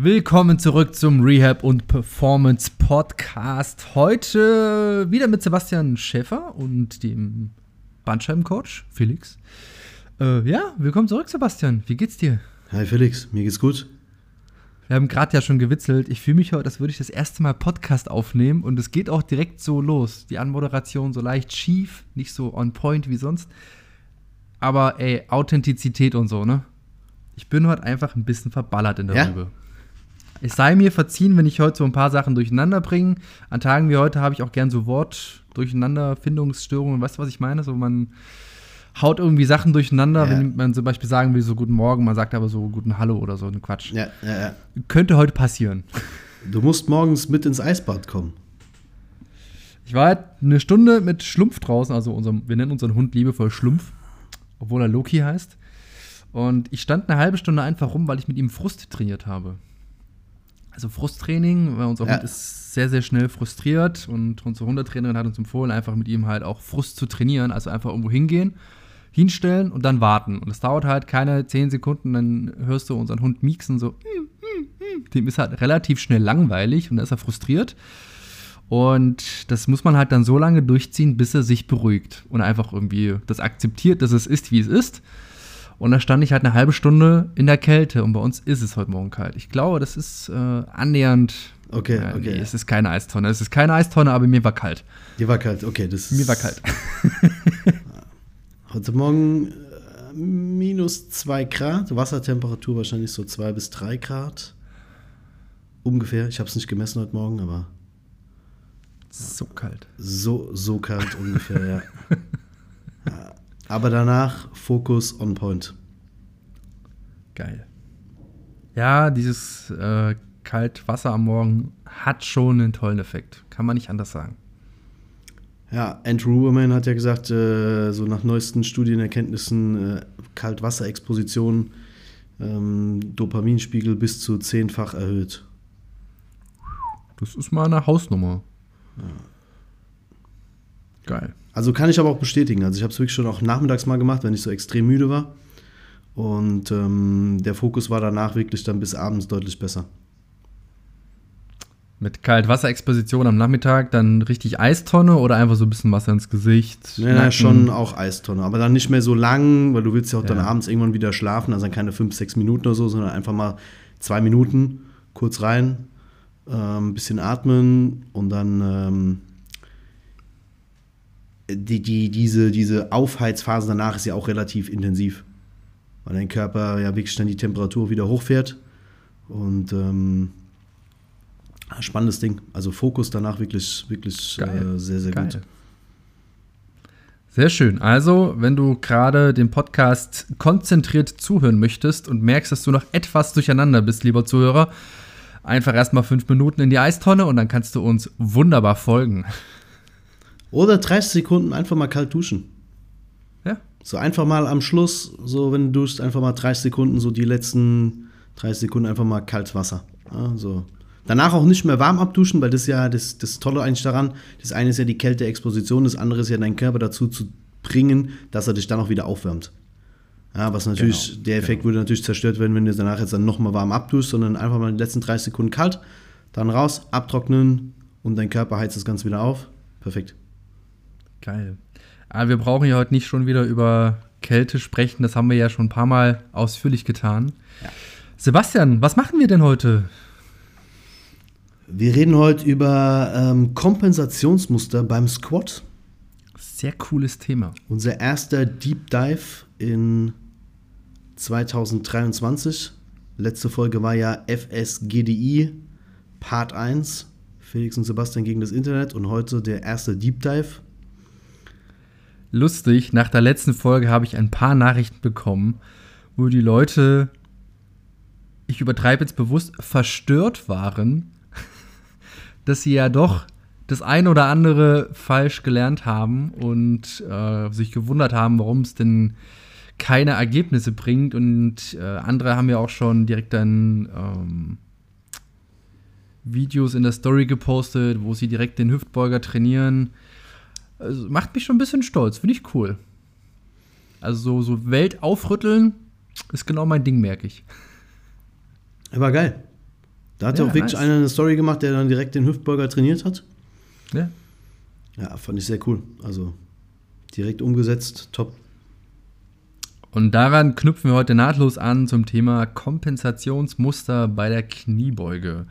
Willkommen zurück zum Rehab und Performance Podcast. Heute wieder mit Sebastian Schäfer und dem Bandscheibencoach Felix. Äh, ja, willkommen zurück, Sebastian. Wie geht's dir? Hi Felix, mir geht's gut. Wir haben gerade ja schon gewitzelt. Ich fühle mich heute, als würde ich das erste Mal Podcast aufnehmen und es geht auch direkt so los. Die Anmoderation so leicht schief, nicht so on point wie sonst. Aber ey, Authentizität und so, ne? Ich bin heute einfach ein bisschen verballert in der Ja? Rübe. Es sei mir verziehen, wenn ich heute so ein paar Sachen durcheinander bringe. An Tagen wie heute habe ich auch gern so Wort-Durcheinanderfindungsstörungen. Weißt du, was ich meine? So, man haut irgendwie Sachen durcheinander, Ja. wenn man zum Beispiel sagen will, so guten Morgen, man sagt aber so guten Hallo oder so, ein Quatsch. Ja, ja, ja. Könnte heute passieren. Du musst morgens mit ins Eisbad kommen. Ich war halt eine Stunde mit Schlumpf draußen, also unserem, wir nennen unseren Hund liebevoll Schlumpf, obwohl er Loki heißt. Und ich stand eine halbe Stunde einfach rum, weil ich mit ihm Frust trainiert habe. Also Frusttraining, weil unser Ja. Hund ist sehr, sehr schnell frustriert und unsere Hundetrainerin hat uns empfohlen, einfach mit ihm halt auch Frust zu trainieren. Also einfach irgendwo hingehen, hinstellen und dann warten. Und es dauert halt keine zehn Sekunden, dann hörst du unseren Hund mieksen, so. "Mm, mm, mm." Dem ist halt relativ schnell langweilig und dann ist er frustriert. Und das muss man halt dann so lange durchziehen, bis er sich beruhigt und einfach irgendwie das akzeptiert, dass es ist, wie es ist. Und da stand ich halt eine halbe Stunde in der Kälte und bei uns ist es heute Morgen kalt. Ich glaube, das ist äh, annähernd. Okay, Ja, okay. Nee, es ist keine Eistonne. Es ist keine Eistonne, aber mir war kalt. Dir war kalt, okay. Das Mir war kalt. Heute Morgen äh, minus 2 Grad, Wassertemperatur wahrscheinlich so 2 bis 3 Grad. Ungefähr. Ich habe es nicht gemessen heute Morgen, aber So kalt. so, so kalt ungefähr, ja. Ja. Aber danach Fokus on point. Geil. Ja, dieses äh, Kaltwasser am Morgen hat schon einen tollen Effekt. Kann man nicht anders sagen. Ja, Andrew Huberman hat ja gesagt, äh, so nach neuesten Studienerkenntnissen, äh, Kaltwasserexposition, ähm, Dopaminspiegel bis zu zehnfach erhöht. Das ist mal eine Hausnummer. Geil. Also kann ich aber auch bestätigen. Also ich habe es wirklich schon auch nachmittags mal gemacht, wenn ich so extrem müde war. Und ähm, der Fokus war danach wirklich dann bis abends deutlich besser. Mit Kaltwasserexposition am Nachmittag dann richtig Eistonne oder einfach so ein bisschen Wasser ins Gesicht? Ja, Nacken? schon auch Eistonne, aber dann nicht mehr so lang, weil du willst ja auch dann Ja. abends irgendwann wieder schlafen, also dann keine fünf, sechs Minuten oder so, sondern einfach mal zwei Minuten kurz rein, ähm, bisschen atmen und dann ähm, die, die, diese, diese Aufheizphase danach ist ja auch relativ intensiv, weil dein Körper ja wirklich dann die Temperatur wieder hochfährt und ähm, spannendes Ding. Also Fokus danach wirklich, wirklich äh, sehr, sehr Geil. gut. Sehr schön. Also, wenn du gerade den Podcast konzentriert zuhören möchtest und merkst, dass du noch etwas durcheinander bist, lieber Zuhörer, einfach erstmal fünf Minuten in die Eistonne und dann kannst du uns wunderbar folgen. Oder 30 Sekunden einfach mal kalt duschen. Ja, So einfach mal am Schluss, so wenn du duschst, einfach mal 30 Sekunden, so die letzten 30 Sekunden einfach mal kaltes Wasser. Ja, so. Danach auch nicht mehr warm abduschen, weil das ist ja das, das Tolle eigentlich daran. Das eine ist ja die Kälteexposition, das andere ist ja deinen Körper dazu zu bringen, dass er dich dann auch wieder aufwärmt. Ja, was natürlich, Genau, der Effekt würde natürlich zerstört werden, wenn du danach jetzt dann nochmal warm abduschst, sondern einfach mal die letzten 30 Sekunden kalt, dann raus, abtrocknen und dein Körper heizt das Ganze wieder auf. Perfekt. Geil. Aber wir brauchen ja heute nicht schon wieder über Kälte sprechen. Das haben wir ja schon ein paar Mal ausführlich getan. Sebastian, was machen wir denn heute? Wir reden heute über ähm, Kompensationsmuster beim Squat. Sehr cooles Thema. Unser erster Deep Dive in 2023. Letzte Folge war ja FSGDI Part 1. Felix und Sebastian gegen das Internet. Und heute der erste Deep Dive. Lustig, nach der letzten Folge habe ich ein paar Nachrichten bekommen, wo die Leute, ich übertreibe jetzt bewusst, verstört waren, dass sie ja doch das ein oder andere falsch gelernt haben und äh, sich gewundert haben, warum es denn keine Ergebnisse bringt. Und äh, andere haben ja auch schon direkt dann ähm, Videos in der Story gepostet, wo sie direkt den Hüftbeuger trainieren. Also macht mich schon ein bisschen stolz, finde ich cool. Also so, so Welt aufrütteln ist genau mein Ding, merke ich. War geil. Da hat ja, auch wirklich nice. einer eine Story gemacht, der dann direkt den Hüftbeuger trainiert hat. Ja. Ja, fand ich sehr cool. Also direkt umgesetzt, top. Und daran knüpfen wir heute nahtlos an zum Thema Kompensationsmuster bei der Kniebeuge.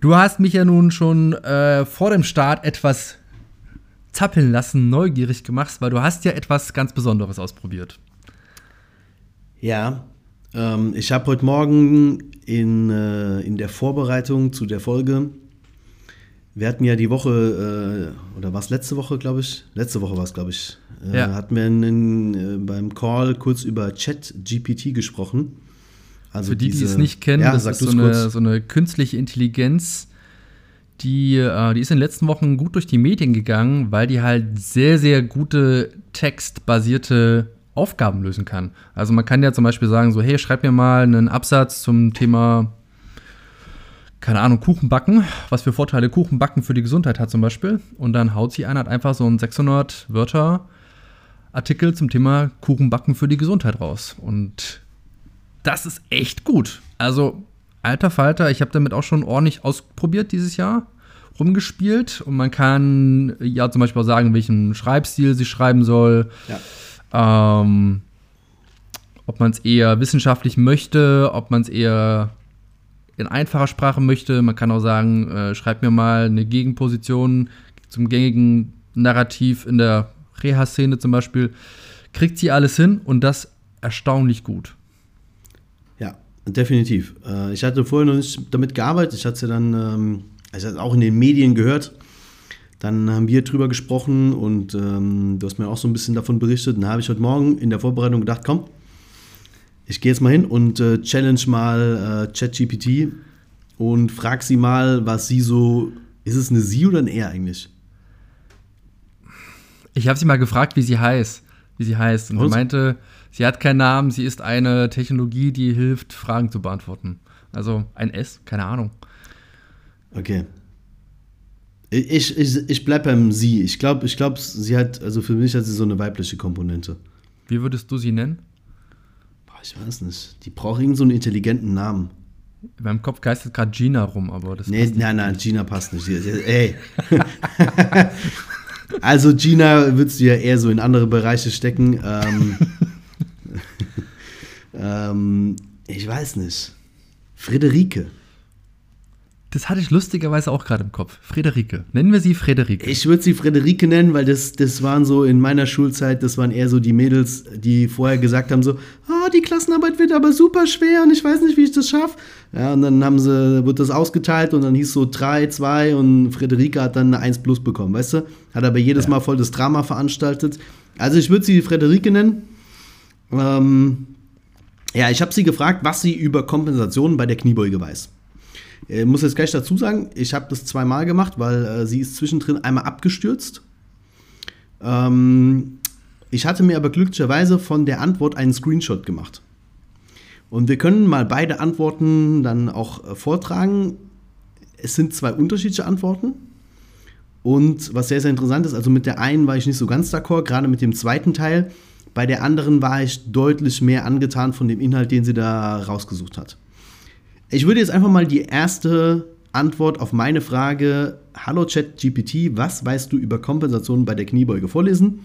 Du hast mich ja nun schon äh, vor dem Start etwas zappeln lassen, neugierig gemacht, weil du hast ja etwas ganz Besonderes ausprobiert. Ja, ähm, ich habe heute Morgen in, äh, in der Vorbereitung zu der Folge, wir hatten ja die Woche, äh, oder war es letzte Woche, glaube ich? Letzte Woche war es, glaube ich. Äh, Ja. Hatten wir einen, äh, beim Call kurz über Chat-GPT gesprochen. Also Für die, die diese- es nicht kennen, ja, das ist so eine, so eine künstliche Intelligenz, die, äh, die ist in den letzten Wochen gut durch die Medien gegangen, weil die halt sehr, sehr gute textbasierte Aufgaben lösen kann. Also man kann ja zum Beispiel sagen, so, hey, schreib mir mal einen Absatz zum Thema, keine Ahnung, Kuchenbacken, was für Vorteile Kuchenbacken für die Gesundheit hat zum Beispiel. Und dann haut sie ein, hat einfach so einen 600 Wörter Artikel zum Thema Kuchenbacken für die Gesundheit raus. Und das ist echt gut. Also, alter Falter, ich habe damit auch schon ordentlich ausprobiert dieses Jahr, rumgespielt. Und man kann ja zum Beispiel auch sagen, welchen Schreibstil sie schreiben soll. Ja. Ähm, ob man es eher wissenschaftlich möchte, ob man es eher in einfacher Sprache möchte. Man kann auch sagen, äh, schreib mir mal eine Gegenposition zum gängigen Narrativ in der Reha-Szene zum Beispiel. Kriegt sie alles hin und das erstaunlich gut. Definitiv. Äh, ich hatte vorher noch nicht damit gearbeitet. Ich hatte es ja dann ähm, es auch in den Medien gehört. Dann haben wir drüber gesprochen und ähm, du hast mir auch so ein bisschen davon berichtet. Und da habe ich heute Morgen in der Vorbereitung gedacht, komm, ich gehe jetzt mal hin und äh, challenge mal äh, ChatGPT und frag sie mal, was sie so. Ist es eine Sie oder ein Er eigentlich? Ich habe sie mal gefragt, wie sie heißt. Wie sie heißt. Und sie Und? meinte, sie hat keinen Namen, sie ist eine Technologie, die hilft, Fragen zu beantworten. Also ein S, keine Ahnung. Okay. Ich, ich, ich bleibe beim Sie. Ich glaube, ich glaub, sie hat, also für mich hat sie so eine weibliche Komponente. Wie würdest du sie nennen? Boah, ich weiß nicht. Die braucht irgend so einen intelligenten Namen. In meinem Kopf geistert gerade Gina rum, aber das Nee, nein, nein, Gina passt nicht. Ey. also Gina würdest du ja eher so in andere Bereiche stecken. Ähm, ähm, ich weiß nicht. Friederike. Das hatte ich lustigerweise auch gerade im Kopf. Friederike. Nennen wir sie Friederike. Ich würde sie Friederike nennen, weil das, das waren so in meiner Schulzeit, das waren eher so die Mädels, die vorher gesagt haben so, ah, die Klassenarbeit wird aber super schwer und ich weiß nicht, wie ich das schaffe. Ja, und dann haben sie, wird das ausgeteilt und dann hieß so 3, 2 und Friederike hat dann eine 1 plus bekommen, weißt du? Hat aber jedes Ja. Mal voll das Drama veranstaltet. Also ich würde sie Friederike nennen. Ähm, ja, ich habe sie gefragt, was sie über Kompensationen bei der Kniebeuge weiß. Ich muss jetzt gleich dazu sagen, ich habe das zweimal gemacht, weil äh, sie ist zwischendrin einmal abgestürzt. Ähm, ich hatte mir aber glücklicherweise von der Antwort einen Screenshot gemacht. Und wir können mal beide Antworten dann auch äh, vortragen. Es sind zwei unterschiedliche Antworten. Und was sehr, sehr interessant ist, also mit der einen war ich nicht so ganz d'accord, gerade mit dem zweiten Teil. Bei der anderen war ich deutlich mehr angetan von dem Inhalt, den sie da rausgesucht hat. Ich würde jetzt einfach mal die erste Antwort auf meine Frage, Hallo ChatGPT, was weißt du über Kompensationen bei der Kniebeuge vorlesen?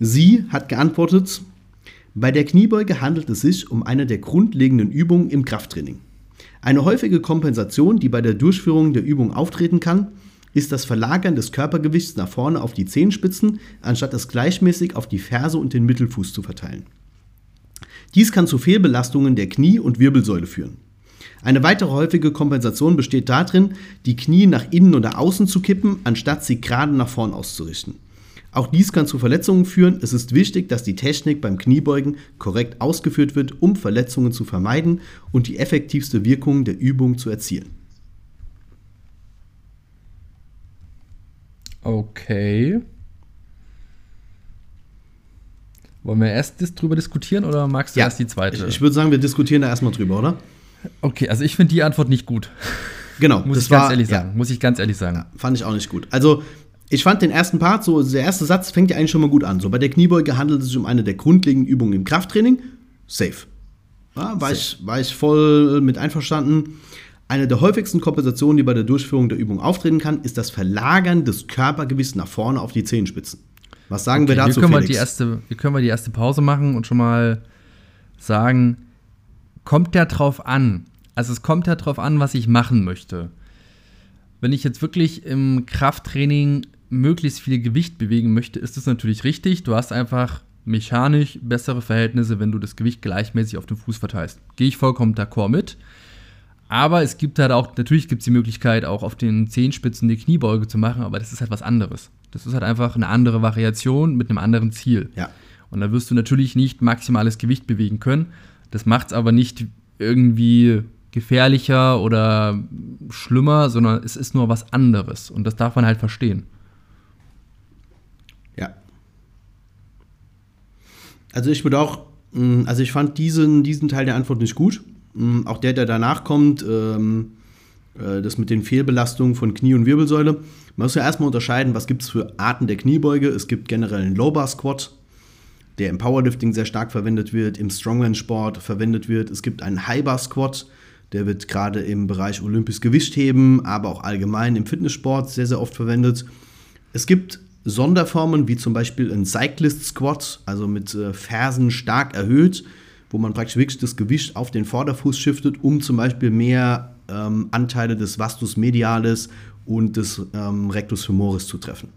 Sie hat geantwortet, bei der Kniebeuge handelt es sich um eine der grundlegenden Übungen im Krafttraining. Eine häufige Kompensation, die bei der Durchführung der Übung auftreten kann, ist das Verlagern des Körpergewichts nach vorne auf die Zehenspitzen, anstatt es gleichmäßig auf die Ferse und den Mittelfuß zu verteilen. Dies kann zu Fehlbelastungen der Knie- und Wirbelsäule führen. Eine weitere häufige Kompensation besteht darin, die Knie nach innen oder außen zu kippen, anstatt sie gerade nach vorn auszurichten. Auch dies kann zu Verletzungen führen. Es ist wichtig, dass die Technik beim Kniebeugen korrekt ausgeführt wird, um Verletzungen zu vermeiden und die effektivste Wirkung der Übung zu erzielen. Okay. Wollen wir erst dis drüber diskutieren oder magst du erst die zweite? Ich, ich würde sagen, wir diskutieren da erstmal drüber, oder? okay, also ich finde die Antwort nicht gut. Genau, Muss das ich ganz war, ehrlich ja, sagen. Muss ich ganz ehrlich sagen. Fand ich auch nicht gut. Also, ich fand den ersten Part, so der erste Satz fängt ja eigentlich schon mal gut an. So, bei der Kniebeuge handelt es sich um eine der grundlegenden Übungen im Krafttraining. Safe. Ja, war, Ich, war ich voll mit einverstanden. Eine der häufigsten Kompensationen, die bei der Durchführung der Übung auftreten kann, ist das Verlagern des Körpergewichts nach vorne auf die Zehenspitzen. Was sagen okay, wir dazu, hier können Felix? Wir die erste, hier können wir die erste Pause machen und schon mal sagen, kommt ja drauf an. Also es kommt ja drauf an, was ich machen möchte. Wenn ich jetzt wirklich im Krafttraining möglichst viel Gewicht bewegen möchte, ist das natürlich richtig. Du hast einfach mechanisch bessere Verhältnisse, wenn du das Gewicht gleichmäßig auf dem Fuß verteilst. Gehe ich vollkommen d'accord mit. Aber es gibt halt auch, natürlich gibt es die Möglichkeit, auch auf den Zehenspitzen die Kniebeuge zu machen, aber das ist halt was anderes. Das ist halt einfach eine andere Variation mit einem anderen Ziel. Ja. Und da wirst du natürlich nicht maximales Gewicht bewegen können. Das macht es aber nicht irgendwie gefährlicher oder schlimmer, sondern es ist nur was anderes. Und das darf man halt verstehen. Ja. Also ich würde auch, mm, also ich fand diesen, diesen Teil der Antwort nicht gut. Mm, auch der, der danach kommt, ähm, äh, das mit den Fehlbelastungen von Knie und Wirbelsäule. Man muss ja erstmal unterscheiden, was gibt es für Arten der Kniebeuge. Es gibt generell einen Low Bar Squat, der im Powerlifting sehr stark verwendet wird, im Strongman-Sport verwendet wird. Es gibt einen High Bar Squat, der wird gerade im Bereich olympisch Gewichtheben, aber auch allgemein im Fitnesssport sehr, sehr oft verwendet. Es gibt Sonderformen wie zum Beispiel ein Cyclist Squat, also mit äh, Fersen stark erhöht wo man praktisch wirklich das Gewicht auf den Vorderfuß shiftet, um zum Beispiel mehr ähm, Anteile des Vastus medialis und des ähm, Rectus femoris zu treffen.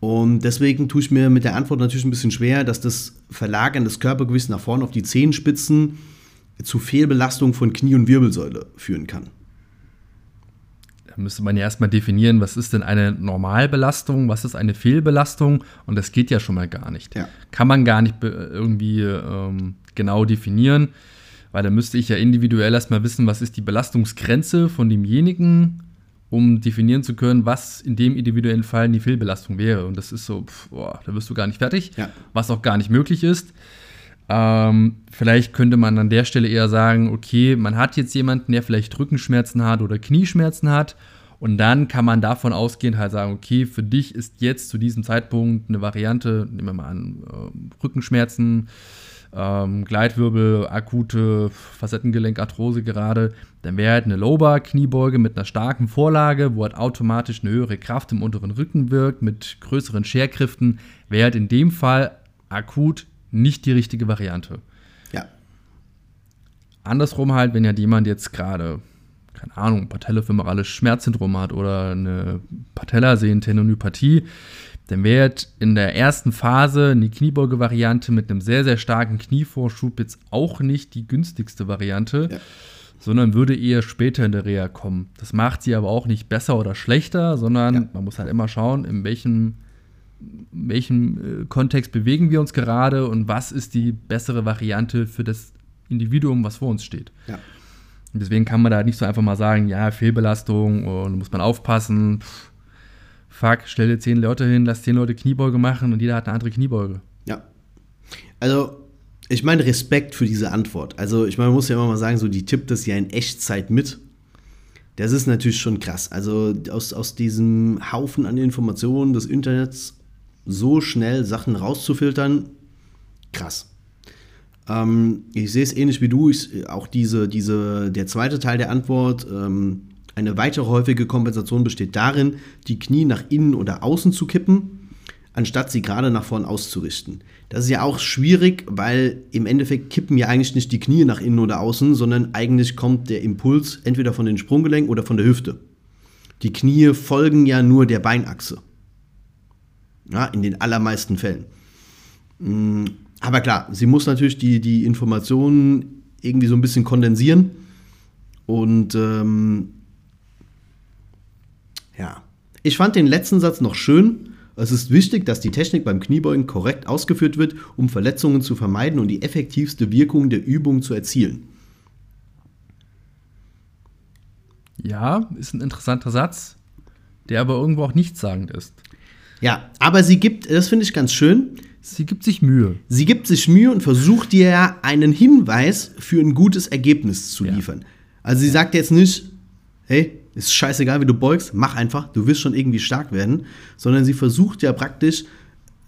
Und deswegen tue ich mir mit der Antwort natürlich ein bisschen schwer, dass das Verlagern des Körpergewichts nach vorne auf die Zehenspitzen zu Fehlbelastung von Knie und Wirbelsäule führen kann. Da müsste man ja erstmal definieren, was ist denn eine Normalbelastung, was ist eine Fehlbelastung und das geht ja schon mal gar nicht. Ja. Kann man gar nicht irgendwie ähm, genau definieren, weil da müsste ich ja individuell erstmal wissen, was ist die Belastungsgrenze von demjenigen, um definieren zu können, was in dem individuellen Fall die Fehlbelastung wäre. Und das ist so, pff, boah, da wirst du gar nicht fertig, ja. was auch gar nicht möglich ist. Ähm, vielleicht könnte man an der Stelle eher sagen, okay, man hat jetzt jemanden, der vielleicht Rückenschmerzen hat oder Knieschmerzen hat. Und dann kann man davon ausgehend halt sagen, okay, für dich ist jetzt zu diesem Zeitpunkt eine Variante, nehmen wir mal an, äh, Rückenschmerzen, ähm, Gleitwirbel, akute Facettengelenkarthrose gerade, dann wäre halt eine Low-Bar-Kniebeuge mit einer starken Vorlage, wo halt automatisch eine höhere Kraft im unteren Rücken wirkt, mit größeren Scherkräften, wäre halt in dem Fall akut nicht die richtige Variante. Ja. Andersrum halt, wenn ja jemand jetzt gerade, keine Ahnung, patellofemorales Schmerzsyndrom hat oder eine Patellasehnentendinopathie, dann wäre in der ersten Phase eine Kniebeuge-Variante mit einem sehr, sehr starken Knievorschub jetzt auch nicht die günstigste Variante, ja. sondern würde eher später in der Reha kommen. Das macht sie aber auch nicht besser oder schlechter, sondern ja. man muss halt immer schauen, in welchem welchem äh, Kontext bewegen wir uns gerade und was ist die bessere Variante für das Individuum, was vor uns steht. Ja. Deswegen kann man da nicht so einfach mal sagen, ja, Fehlbelastung und muss man aufpassen. Pff, fuck, stell dir zehn Leute hin, lass zehn Leute Kniebeuge machen und jeder hat eine andere Kniebeuge. Ja. Also, ich meine Respekt für diese Antwort. Also, ich meine, man muss ja immer mal sagen, so die tippt das ja in Echtzeit mit. Das ist natürlich schon krass. Also aus, aus diesem Haufen an Informationen des Internets so schnell Sachen rauszufiltern, krass. Ähm, ich sehe es ähnlich wie du. Ich, auch diese, diese, der zweite Teil der Antwort. Ähm, eine weitere häufige Kompensation besteht darin, die Knie nach innen oder außen zu kippen, anstatt sie gerade nach vorn auszurichten. Das ist ja auch schwierig, weil im Endeffekt kippen ja eigentlich nicht die Knie nach innen oder außen, sondern eigentlich kommt der Impuls entweder von den Sprunggelenken oder von der Hüfte. Die Knie folgen ja nur der Beinachse. Ja, in den allermeisten Fällen. Mm, aber klar, sie muss natürlich die, die Informationen irgendwie so ein bisschen kondensieren. Und ähm, ja, ich fand den letzten Satz noch schön. Es ist wichtig, dass die Technik beim Kniebeugen korrekt ausgeführt wird, um Verletzungen zu vermeiden und die effektivste Wirkung der Übung zu erzielen. Ja, ist ein interessanter Satz, der aber irgendwo auch nichtssagend ist. Ja, aber sie gibt, das finde ich ganz schön. Sie gibt sich Mühe. Sie gibt sich Mühe und versucht dir einen Hinweis für ein gutes Ergebnis zu liefern. Ja. Also sie sagt jetzt nicht, hey, ist scheißegal, wie du beugst, mach einfach, du wirst schon irgendwie stark werden, sondern sie versucht ja praktisch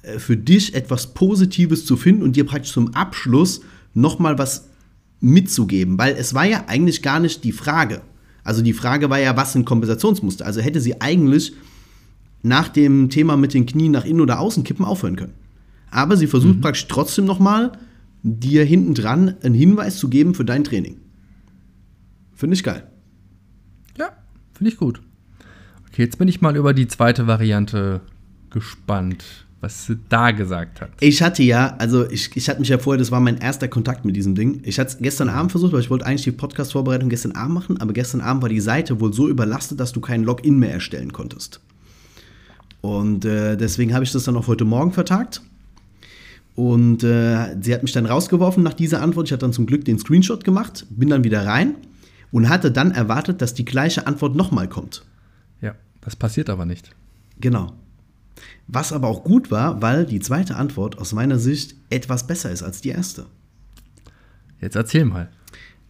äh, für dich etwas Positives zu finden und dir praktisch zum Abschluss nochmal was mitzugeben, weil es war ja eigentlich gar nicht die Frage. Also die Frage war ja, was sind Kompensationsmuster? Also hätte sie eigentlich nach dem Thema mit den Knien nach innen oder außen kippen aufhören können. Aber sie versucht mhm. praktisch trotzdem nochmal, dir hinten dran einen Hinweis zu geben für dein Training. Finde ich geil. Ja, finde ich gut. Okay, jetzt bin ich mal über die zweite Variante gespannt, was sie da gesagt hat. Ich hatte ja, also ich, ich hatte mich ja vorher, das war mein erster Kontakt mit diesem Ding. Ich hatte es gestern Abend versucht, weil ich wollte eigentlich die Podcast-Vorbereitung gestern Abend machen, aber gestern Abend war die Seite wohl so überlastet, dass du keinen Login mehr erstellen konntest. Und äh, deswegen habe ich das dann auch heute Morgen vertagt. Und äh, sie hat mich dann rausgeworfen nach dieser Antwort. Ich hatte dann zum Glück den Screenshot gemacht, bin dann wieder rein und hatte dann erwartet, dass die gleiche Antwort nochmal kommt. Ja, das passiert aber nicht. Genau. Was aber auch gut war, weil die zweite Antwort aus meiner Sicht etwas besser ist als die erste. Jetzt erzähl mal.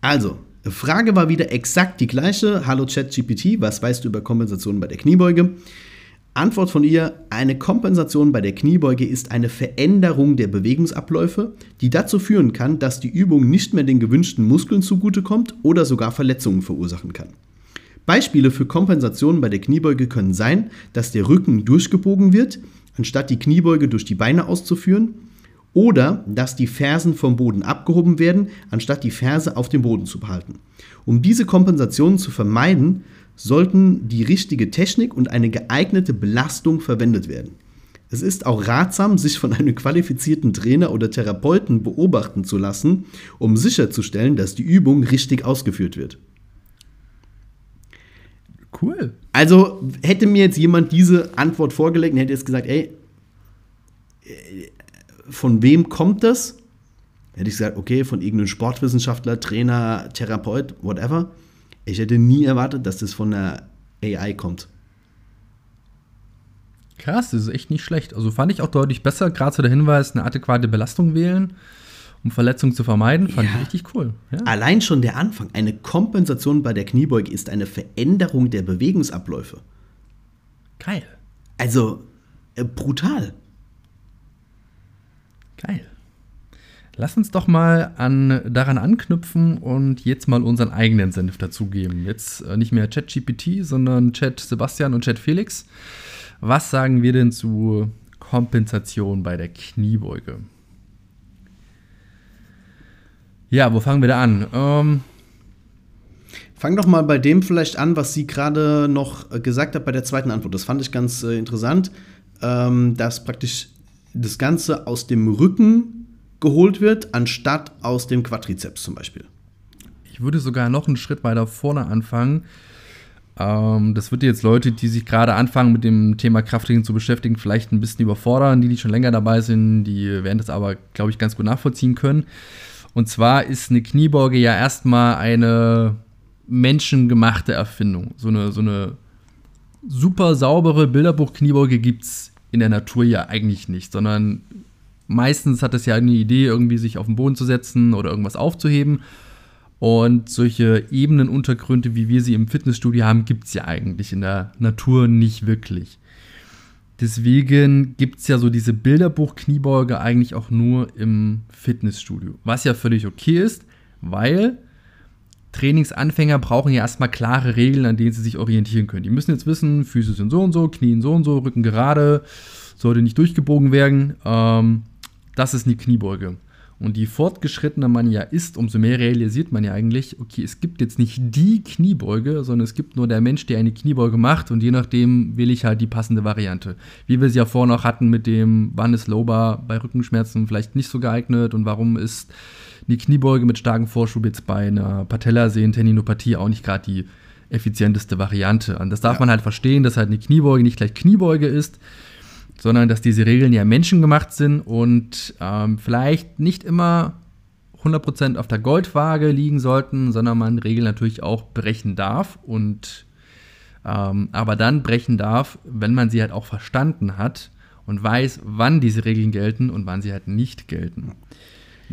Also, Frage war wieder exakt die gleiche. Hallo ChatGPT, was weißt du über Kompensationen bei der Kniebeuge? Antwort von ihr, eine Kompensation bei der Kniebeuge ist eine Veränderung der Bewegungsabläufe, die dazu führen kann, dass die Übung nicht mehr den gewünschten Muskeln zugutekommt oder sogar Verletzungen verursachen kann. Beispiele für Kompensationen bei der Kniebeuge können sein, dass der Rücken durchgebogen wird, anstatt die Kniebeuge durch die Beine auszuführen, oder dass die Fersen vom Boden abgehoben werden, anstatt die Ferse auf dem Boden zu behalten. Um diese Kompensationen zu vermeiden, sollten die richtige Technik und eine geeignete Belastung verwendet werden. Es ist auch ratsam, sich von einem qualifizierten Trainer oder Therapeuten beobachten zu lassen, um sicherzustellen, dass die Übung richtig ausgeführt wird. Cool. Also hätte mir jetzt jemand diese Antwort vorgelegt und hätte jetzt gesagt, ey, von wem kommt das? Hätte ich gesagt, okay, von irgendeinem Sportwissenschaftler, Trainer, Therapeut, whatever. Ich hätte nie erwartet, dass das von der AI kommt. Krass, das ist echt nicht schlecht. Also fand ich auch deutlich besser, gerade so der Hinweis, eine adäquate Belastung wählen, um Verletzungen zu vermeiden, fand ja. ich richtig cool. Ja. Allein schon der Anfang, eine Kompensation bei der Kniebeuge ist eine Veränderung der Bewegungsabläufe. Geil. Also äh, brutal. Geil. Lass uns doch mal an, daran anknüpfen und jetzt mal unseren eigenen Senf dazugeben. Jetzt äh, nicht mehr ChatGPT, sondern Chat Sebastian und Chat Felix. Was sagen wir denn zu Kompensation bei der Kniebeuge? Ja, wo fangen wir da an? Ähm, Fang doch mal bei dem vielleicht an, was sie gerade noch äh, gesagt hat bei der zweiten Antwort. Das fand ich ganz äh, interessant, ähm, dass praktisch das Ganze aus dem Rücken geholt wird, anstatt aus dem Quadrizeps zum Beispiel. Ich würde sogar noch einen Schritt weiter vorne anfangen. Ähm, das wird jetzt Leute, die sich gerade anfangen, mit dem Thema Krafttraining zu beschäftigen, vielleicht ein bisschen überfordern. Die, die schon länger dabei sind, die werden das aber, glaube ich, ganz gut nachvollziehen können. Und zwar ist eine Kniebeuge ja erstmal eine menschengemachte Erfindung. So eine, so eine super saubere Bilderbuch-Kniebeuge gibt es in der Natur ja eigentlich nicht, sondern meistens hat es ja eine Idee, irgendwie sich auf den Boden zu setzen oder irgendwas aufzuheben. Und solche Ebenenuntergründe, wie wir sie im Fitnessstudio haben, gibt es ja eigentlich in der Natur nicht wirklich. Deswegen gibt es ja so diese Bilderbuch-Kniebeuge eigentlich auch nur im Fitnessstudio. Was ja völlig okay ist, weil Trainingsanfänger brauchen ja erstmal klare Regeln, an denen sie sich orientieren können. Die müssen jetzt wissen, Füße sind so und so, Knien so und so, Rücken gerade, sollte nicht durchgebogen werden. Ähm, das ist eine Kniebeuge. Und je fortgeschrittener man ja ist, umso mehr realisiert man ja eigentlich, okay, es gibt jetzt nicht die Kniebeuge, sondern es gibt nur der Mensch, der eine Kniebeuge macht und je nachdem wähle ich halt die passende Variante. Wie wir sie ja vorhin auch hatten mit dem, wann ist Lower bei Rückenschmerzen vielleicht nicht so geeignet und warum ist eine Kniebeuge mit starkem Vorschub jetzt bei einer Patellasehnen-Tendinopathie auch nicht gerade die effizienteste Variante. Und das darf ja. man halt verstehen, dass halt eine Kniebeuge nicht gleich Kniebeuge ist sondern dass diese Regeln ja menschengemacht sind und ähm, vielleicht nicht immer 100% auf der Goldwaage liegen sollten, sondern man Regeln natürlich auch brechen darf und ähm, aber dann brechen darf, wenn man sie halt auch verstanden hat und weiß, wann diese Regeln gelten und wann sie halt nicht gelten.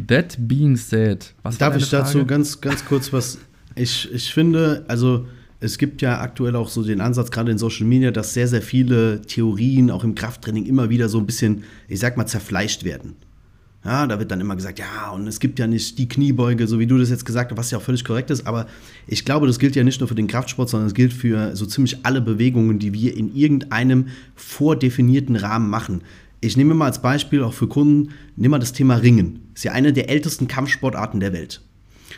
That being said, was darf ich dazu ganz ganz kurz was ich, ich finde, also es gibt ja aktuell auch so den Ansatz, gerade in Social Media, dass sehr, sehr viele Theorien auch im Krafttraining immer wieder so ein bisschen, ich sag mal, zerfleischt werden. Ja, da wird dann immer gesagt, ja, und es gibt ja nicht die Kniebeuge, so wie du das jetzt gesagt hast, was ja auch völlig korrekt ist. Aber ich glaube, das gilt ja nicht nur für den Kraftsport, sondern es gilt für so ziemlich alle Bewegungen, die wir in irgendeinem vordefinierten Rahmen machen. Ich nehme mal als Beispiel auch für Kunden, nimm mal das Thema Ringen. Ist ja eine der ältesten Kampfsportarten der Welt.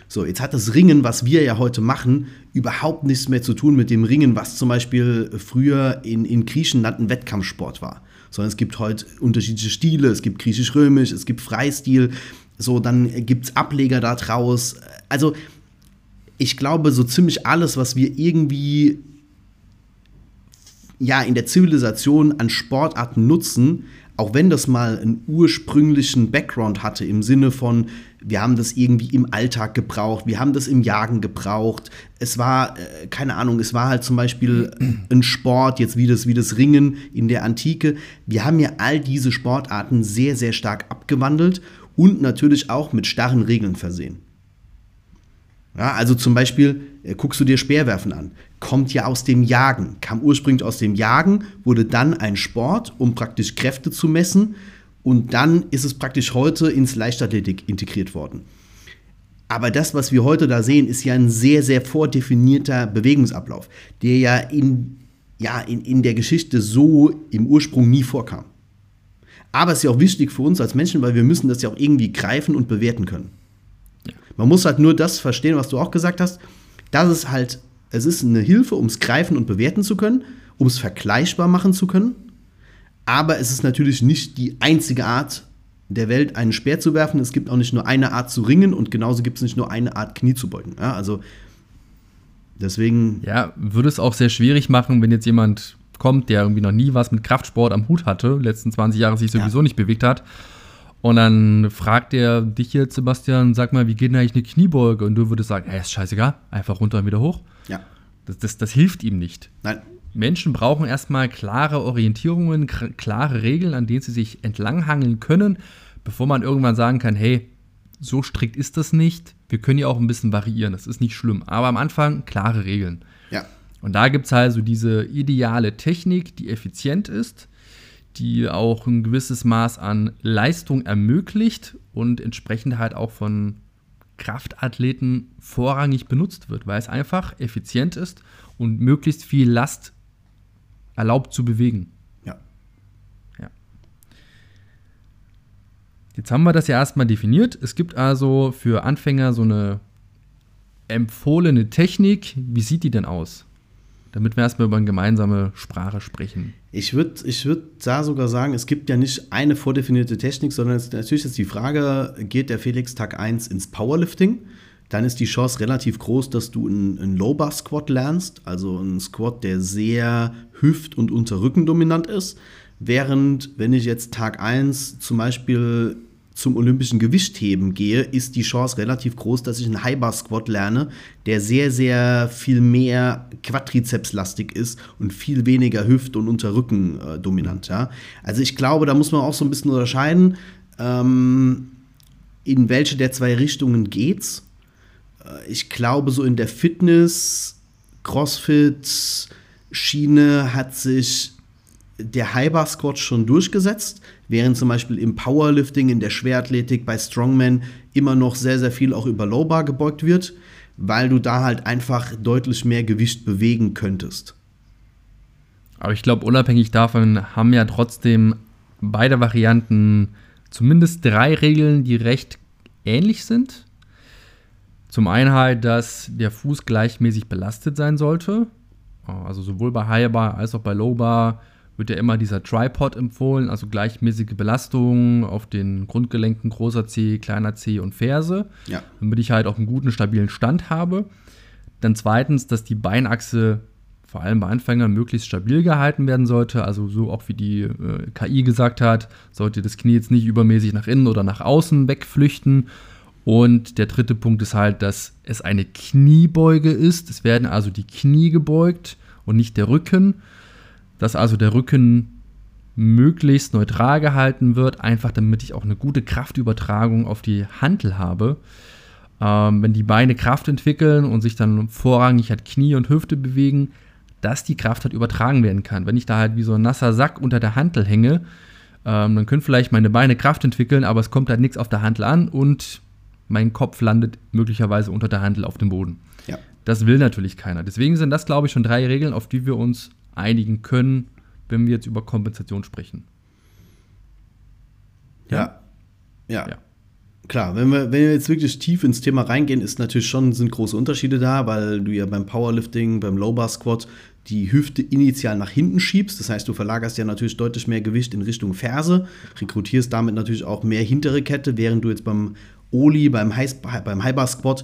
So, jetzt hat das Ringen, was wir ja heute machen, überhaupt nichts mehr zu tun mit dem Ringen, was zum Beispiel früher in, in Griechenland ein Wettkampfsport war. Sondern es gibt heute unterschiedliche Stile, es gibt griechisch-römisch, es gibt Freistil, so, dann gibt es Ableger daraus. Also, ich glaube, so ziemlich alles, was wir irgendwie ja, in der Zivilisation an Sportarten nutzen, auch wenn das mal einen ursprünglichen Background hatte im Sinne von, wir haben das irgendwie im Alltag gebraucht, wir haben das im Jagen gebraucht. Es war, äh, keine Ahnung, es war halt zum Beispiel ein Sport, jetzt wie das, wie das Ringen in der Antike. Wir haben ja all diese Sportarten sehr, sehr stark abgewandelt und natürlich auch mit starren Regeln versehen. Ja, also zum Beispiel äh, guckst du dir Speerwerfen an. Kommt ja aus dem Jagen, kam ursprünglich aus dem Jagen, wurde dann ein Sport, um praktisch Kräfte zu messen. Und dann ist es praktisch heute ins Leichtathletik integriert worden. Aber das, was wir heute da sehen, ist ja ein sehr, sehr vordefinierter Bewegungsablauf, der ja in, ja, in, in der Geschichte so im Ursprung nie vorkam. Aber es ist ja auch wichtig für uns als Menschen, weil wir müssen das ja auch irgendwie greifen und bewerten können. Man muss halt nur das verstehen, was du auch gesagt hast. Das ist halt, es ist eine Hilfe, um es greifen und bewerten zu können, um es vergleichbar machen zu können. Aber es ist natürlich nicht die einzige Art der Welt, einen Speer zu werfen. Es gibt auch nicht nur eine Art zu ringen und genauso gibt es nicht nur eine Art, Knie zu beugen. Ja, also deswegen. Ja, würde es auch sehr schwierig machen, wenn jetzt jemand kommt, der irgendwie noch nie was mit Kraftsport am Hut hatte, letzten 20 Jahre sich sowieso ja. nicht bewegt hat und dann fragt er dich jetzt, Sebastian, sag mal, wie geht denn eigentlich eine Kniebeuge? Und du würdest sagen, hey, ist scheißegal, einfach runter und wieder hoch. Ja. Das, das, das hilft ihm nicht. Nein. Menschen brauchen erstmal klare Orientierungen, klare Regeln, an denen sie sich entlanghangeln können, bevor man irgendwann sagen kann, hey, so strikt ist das nicht. Wir können ja auch ein bisschen variieren, das ist nicht schlimm. Aber am Anfang klare Regeln. Ja. Und da gibt es halt so diese ideale Technik, die effizient ist, die auch ein gewisses Maß an Leistung ermöglicht und entsprechend halt auch von Kraftathleten vorrangig benutzt wird, weil es einfach effizient ist und möglichst viel Last erlaubt zu bewegen. Ja. Ja. Jetzt haben wir das ja erstmal definiert. Es gibt also für Anfänger so eine empfohlene Technik. Wie sieht die denn aus? damit wir erstmal über eine gemeinsame Sprache sprechen. Ich würde ich würd da sogar sagen, es gibt ja nicht eine vordefinierte Technik, sondern es, natürlich ist die Frage, geht der Felix Tag 1 ins Powerlifting? Dann ist die Chance relativ groß, dass du einen Low-Bar-Squat lernst, also einen Squat, der sehr hüft- und Unterrücken dominant ist. Während, wenn ich jetzt Tag 1 zum Beispiel zum olympischen Gewichtheben gehe, ist die Chance relativ groß, dass ich einen High-Bar-Squat lerne, der sehr, sehr viel mehr Quadrizepslastig ist und viel weniger Hüft- und Unterrücken äh, dominant. Ja? Also ich glaube, da muss man auch so ein bisschen unterscheiden, ähm, in welche der zwei Richtungen geht's. Äh, ich glaube, so in der Fitness, Crossfit, Schiene hat sich der High-Bar Squat schon durchgesetzt, während zum Beispiel im Powerlifting, in der Schwerathletik, bei Strongman immer noch sehr, sehr viel auch über Low-Bar gebeugt wird, weil du da halt einfach deutlich mehr Gewicht bewegen könntest. Aber ich glaube, unabhängig davon haben ja trotzdem beide Varianten zumindest drei Regeln, die recht ähnlich sind. Zum einen halt, dass der Fuß gleichmäßig belastet sein sollte. Also sowohl bei High Bar als auch bei Low Bar wird ja immer dieser Tripod empfohlen, also gleichmäßige Belastung auf den Grundgelenken großer C, kleiner C und Ferse, ja. damit ich halt auch einen guten, stabilen Stand habe. Dann zweitens, dass die Beinachse vor allem bei Anfängern möglichst stabil gehalten werden sollte, also so auch wie die äh, KI gesagt hat, sollte das Knie jetzt nicht übermäßig nach innen oder nach außen wegflüchten. Und der dritte Punkt ist halt, dass es eine Kniebeuge ist. Es werden also die Knie gebeugt und nicht der Rücken dass also der Rücken möglichst neutral gehalten wird, einfach damit ich auch eine gute Kraftübertragung auf die Hantel habe. Ähm, wenn die Beine Kraft entwickeln und sich dann vorrangig halt Knie und Hüfte bewegen, dass die Kraft halt übertragen werden kann. Wenn ich da halt wie so ein nasser Sack unter der Hantel hänge, Ähm, dann können vielleicht meine Beine Kraft entwickeln, aber es kommt halt nichts auf der Handel an und mein Kopf landet möglicherweise unter der Handel auf dem Boden. Ja. Das will natürlich keiner. Deswegen sind das, glaube ich, schon drei Regeln, auf die wir uns einigen können, wenn wir jetzt über Kompensation sprechen. Ja. Ja. ja. Klar, wenn wir, wenn wir jetzt wirklich tief ins Thema reingehen, ist natürlich schon, sind große Unterschiede da, weil du ja beim Powerlifting, beim Low Bar Squat die Hüfte initial nach hinten schiebst. Das heißt, du verlagerst ja natürlich deutlich mehr Gewicht in Richtung Ferse, rekrutierst damit natürlich auch mehr hintere Kette, während du jetzt beim Oli, beim, High, beim High Bar Squat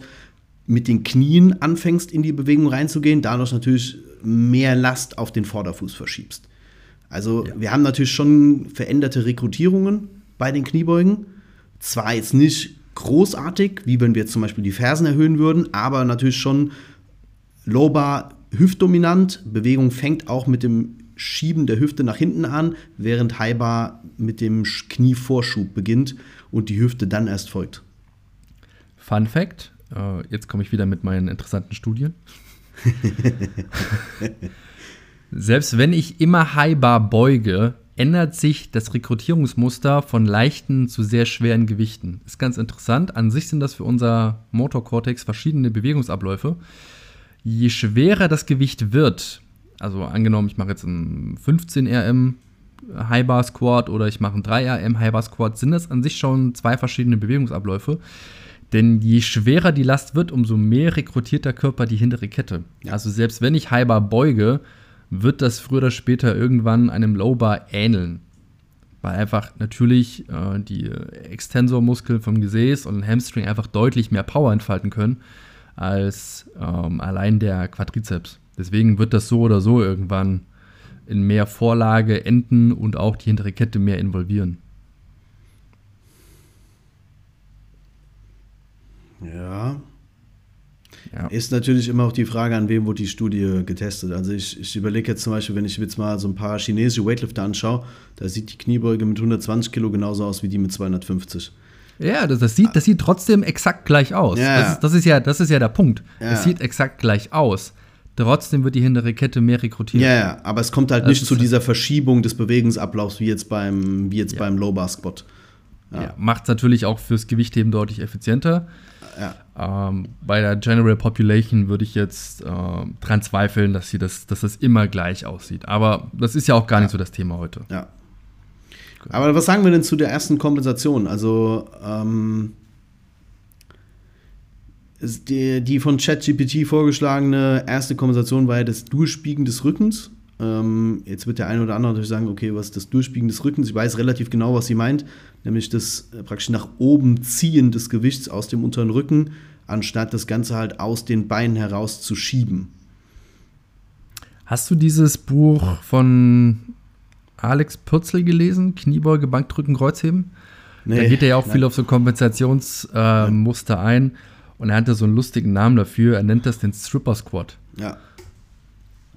mit den Knien anfängst, in die Bewegung reinzugehen, dadurch natürlich mehr Last auf den Vorderfuß verschiebst. Also ja. wir haben natürlich schon veränderte Rekrutierungen bei den Kniebeugen. Zwar jetzt nicht großartig, wie wenn wir jetzt zum Beispiel die Fersen erhöhen würden, aber natürlich schon Lowbar hüftdominant. Bewegung fängt auch mit dem Schieben der Hüfte nach hinten an, während Highbar mit dem Knievorschub beginnt und die Hüfte dann erst folgt. Fun Fact: äh, Jetzt komme ich wieder mit meinen interessanten Studien. Selbst wenn ich immer Highbar beuge, ändert sich das Rekrutierungsmuster von leichten zu sehr schweren Gewichten. Ist ganz interessant. An sich sind das für unser Motorkortex verschiedene Bewegungsabläufe. Je schwerer das Gewicht wird, also angenommen, ich mache jetzt einen 15 RM High Bar Squat oder ich mache einen 3 RM High Bar Squat, sind das an sich schon zwei verschiedene Bewegungsabläufe. Denn je schwerer die Last wird, umso mehr rekrutiert der Körper die hintere Kette. Ja. Also selbst wenn ich High Bar beuge, wird das früher oder später irgendwann einem Lowbar ähneln. Weil einfach natürlich äh, die Extensormuskeln vom Gesäß und Hamstring einfach deutlich mehr Power entfalten können als ähm, allein der Quadrizeps. Deswegen wird das so oder so irgendwann in mehr Vorlage enden und auch die hintere Kette mehr involvieren. Ja, ja. Ist natürlich immer auch die Frage, an wem wurde die Studie getestet. Also ich, ich überlege jetzt zum Beispiel, wenn ich jetzt mal so ein paar chinesische Weightlifter anschaue, da sieht die Kniebeuge mit 120 Kilo genauso aus wie die mit 250. Ja, das, das, sieht, das sieht trotzdem exakt gleich aus. Ja, das, ist, das, ist, ja, das ist ja der Punkt. Ja. Es sieht exakt gleich aus. Trotzdem wird die hintere Kette mehr rekrutiert. Ja, ja, aber es kommt halt das nicht zu dieser Verschiebung des Bewegungsablaufs wie jetzt beim, wie jetzt ja. beim Low Bar Squat. Ja. Macht es natürlich auch fürs Gewichtheben deutlich effizienter. Ja. Ähm, bei der General Population würde ich jetzt äh, dran zweifeln, dass, sie das, dass das immer gleich aussieht. Aber das ist ja auch gar nicht so das Thema heute. Ja. Aber was sagen wir denn zu der ersten Kompensation? Also, ähm, die, die von ChatGPT vorgeschlagene erste Kompensation war ja das Durchbiegen des Rückens. Ähm, jetzt wird der eine oder andere natürlich sagen, okay, was ist das Durchbiegen des Rückens? Ich weiß relativ genau, was sie meint, nämlich das äh, praktisch nach oben ziehen des Gewichts aus dem unteren Rücken, anstatt das Ganze halt aus den Beinen heraus zu schieben. Hast du dieses Buch von Alex Pürzel gelesen? Kniebeuge, Bankdrücken, Kreuzheben? Nee, da geht er ja auch nein. viel auf so Kompensationsmuster äh, ein. Und er hatte so einen lustigen Namen dafür. Er nennt das den Stripper Squat. Ja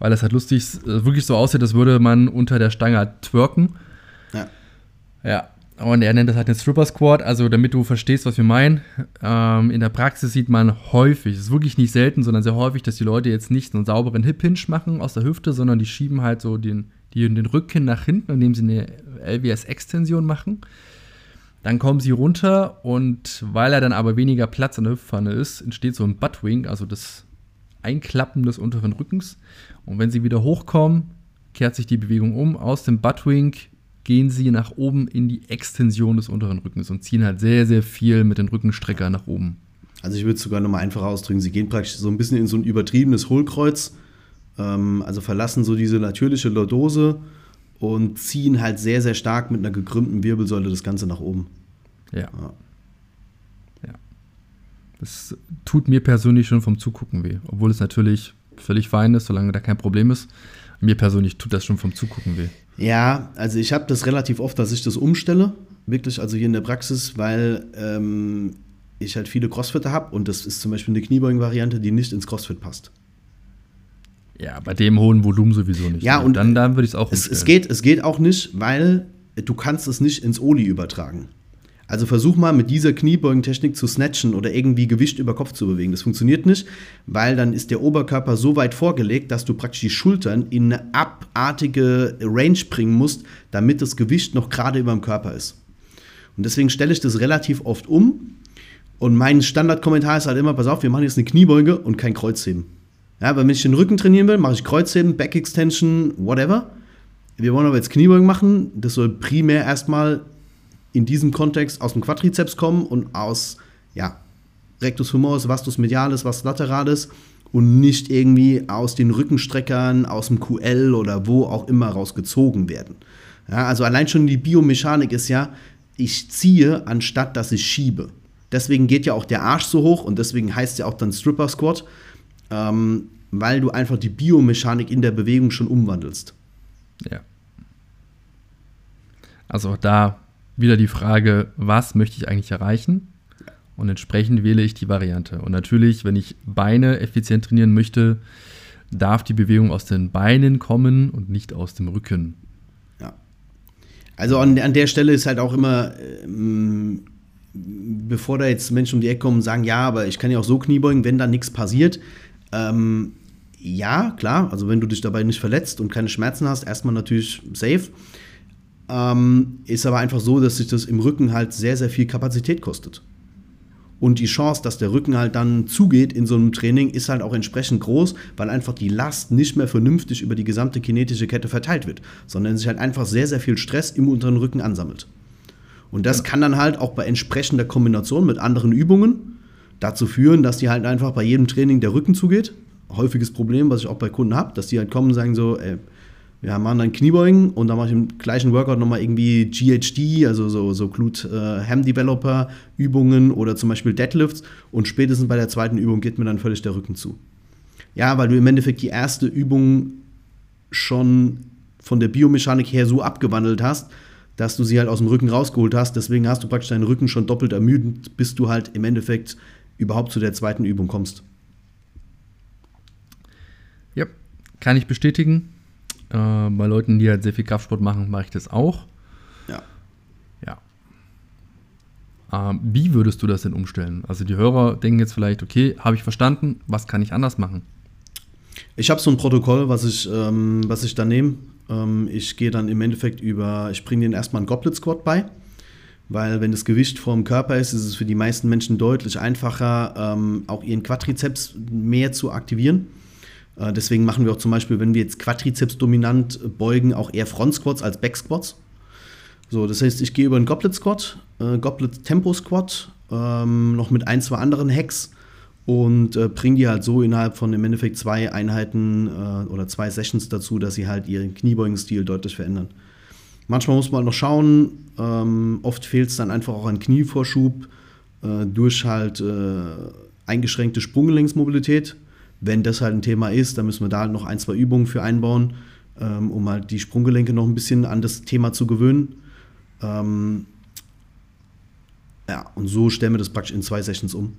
weil das halt lustig äh, wirklich so aussieht, als würde man unter der Stange halt twerken. Ja. Ja. Und er nennt das halt den Stripper Squat, also damit du verstehst, was wir meinen. Ähm, in der Praxis sieht man häufig, es ist wirklich nicht selten, sondern sehr häufig, dass die Leute jetzt nicht einen sauberen Hip-Hinge machen aus der Hüfte, sondern die schieben halt so den, die, den Rücken nach hinten, indem sie eine LWS-Extension machen. Dann kommen sie runter und weil er dann aber weniger Platz an der Hüftpfanne ist, entsteht so ein Buttwing, also das Einklappen des unteren Rückens. Und wenn sie wieder hochkommen, kehrt sich die Bewegung um. Aus dem Buttwink gehen sie nach oben in die Extension des unteren Rückens und ziehen halt sehr, sehr viel mit den Rückenstrecker nach oben. Also ich würde es sogar nochmal einfacher ausdrücken. Sie gehen praktisch so ein bisschen in so ein übertriebenes Hohlkreuz, ähm, also verlassen so diese natürliche Lordose und ziehen halt sehr, sehr stark mit einer gekrümmten Wirbelsäule das Ganze nach oben. Ja. ja. Das tut mir persönlich schon vom Zugucken weh, obwohl es natürlich völlig fein ist, solange da kein Problem ist. Mir persönlich tut das schon vom Zugucken weh. Ja, also ich habe das relativ oft, dass ich das umstelle, wirklich, also hier in der Praxis, weil ähm, ich halt viele Crossfitter habe und das ist zum Beispiel eine Kniebeugen-Variante, die nicht ins Crossfit passt. Ja, bei dem hohen Volumen sowieso nicht. Ja, und dann, dann würde ich es auch es, es geht, es geht auch nicht, weil du kannst es nicht ins Oli übertragen. Also versuch mal mit dieser Kniebeugentechnik zu snatchen oder irgendwie Gewicht über Kopf zu bewegen. Das funktioniert nicht, weil dann ist der Oberkörper so weit vorgelegt, dass du praktisch die Schultern in eine abartige Range bringen musst, damit das Gewicht noch gerade über dem Körper ist. Und deswegen stelle ich das relativ oft um. Und mein Standardkommentar ist halt immer, pass auf, wir machen jetzt eine Kniebeuge und kein Kreuzheben. Ja, wenn ich den Rücken trainieren will, mache ich Kreuzheben, Back Extension, whatever. Wir wollen aber jetzt Kniebeugen machen. Das soll primär erstmal in diesem Kontext aus dem Quadrizeps kommen und aus ja, Rectus femoris, Vastus medialis, Vastus lateralis und nicht irgendwie aus den Rückenstreckern, aus dem QL oder wo auch immer rausgezogen werden. Ja, also allein schon die Biomechanik ist ja, ich ziehe, anstatt dass ich schiebe. Deswegen geht ja auch der Arsch so hoch und deswegen heißt ja auch dann Stripper Squat, ähm, weil du einfach die Biomechanik in der Bewegung schon umwandelst. Ja. Also da wieder die Frage, was möchte ich eigentlich erreichen? Und entsprechend wähle ich die Variante. Und natürlich, wenn ich Beine effizient trainieren möchte, darf die Bewegung aus den Beinen kommen und nicht aus dem Rücken. Ja. Also an, an der Stelle ist halt auch immer, ähm, bevor da jetzt Menschen um die Ecke kommen und sagen, ja, aber ich kann ja auch so Kniebeugen, wenn da nichts passiert. Ähm, ja, klar, also wenn du dich dabei nicht verletzt und keine Schmerzen hast, erstmal natürlich safe. Ähm, ist aber einfach so, dass sich das im Rücken halt sehr, sehr viel Kapazität kostet. Und die Chance, dass der Rücken halt dann zugeht in so einem Training, ist halt auch entsprechend groß, weil einfach die Last nicht mehr vernünftig über die gesamte kinetische Kette verteilt wird, sondern sich halt einfach sehr, sehr viel Stress im unteren Rücken ansammelt. Und das kann dann halt auch bei entsprechender Kombination mit anderen Übungen dazu führen, dass die halt einfach bei jedem Training der Rücken zugeht. Häufiges Problem, was ich auch bei Kunden habe, dass die halt kommen und sagen so, ey, wir machen dann Kniebeugen und dann mache ich im gleichen Workout nochmal irgendwie GHD, also so, so Glute äh, Ham Developer Übungen oder zum Beispiel Deadlifts und spätestens bei der zweiten Übung geht mir dann völlig der Rücken zu. Ja, weil du im Endeffekt die erste Übung schon von der Biomechanik her so abgewandelt hast, dass du sie halt aus dem Rücken rausgeholt hast. Deswegen hast du praktisch deinen Rücken schon doppelt ermüdend, bis du halt im Endeffekt überhaupt zu der zweiten Übung kommst. Ja, kann ich bestätigen. Äh, bei Leuten, die halt sehr viel Kraftsport machen, mache ich das auch. Ja. Ja. Ähm, wie würdest du das denn umstellen? Also die Hörer denken jetzt vielleicht, okay, habe ich verstanden, was kann ich anders machen? Ich habe so ein Protokoll, was ich, ähm, was ich da nehme. Ähm, ich gehe dann im Endeffekt über, ich bringe denen erstmal einen Goblet Squat bei, weil wenn das Gewicht vorm Körper ist, ist es für die meisten Menschen deutlich einfacher, ähm, auch ihren Quadrizeps mehr zu aktivieren. Äh, deswegen machen wir auch zum Beispiel, wenn wir jetzt Quadrizeps dominant beugen, auch eher Front Squats als Back Squats. So, das heißt, ich gehe über einen Goblet Squat, äh, Goblet Tempo Squat, ähm, noch mit ein, zwei anderen Hacks und äh, bringe die halt so innerhalb von im Endeffekt zwei Einheiten äh, oder zwei Sessions dazu, dass sie halt ihren Kniebeugenstil deutlich verändern. Manchmal muss man halt noch schauen, ähm, oft fehlt es dann einfach auch an Knievorschub äh, durch halt äh, eingeschränkte Sprunggelenksmobilität wenn das halt ein Thema ist, dann müssen wir da halt noch ein, zwei Übungen für einbauen, ähm, um halt die Sprunggelenke noch ein bisschen an das Thema zu gewöhnen. Ähm, ja, und so stellen wir das praktisch in zwei Sessions um.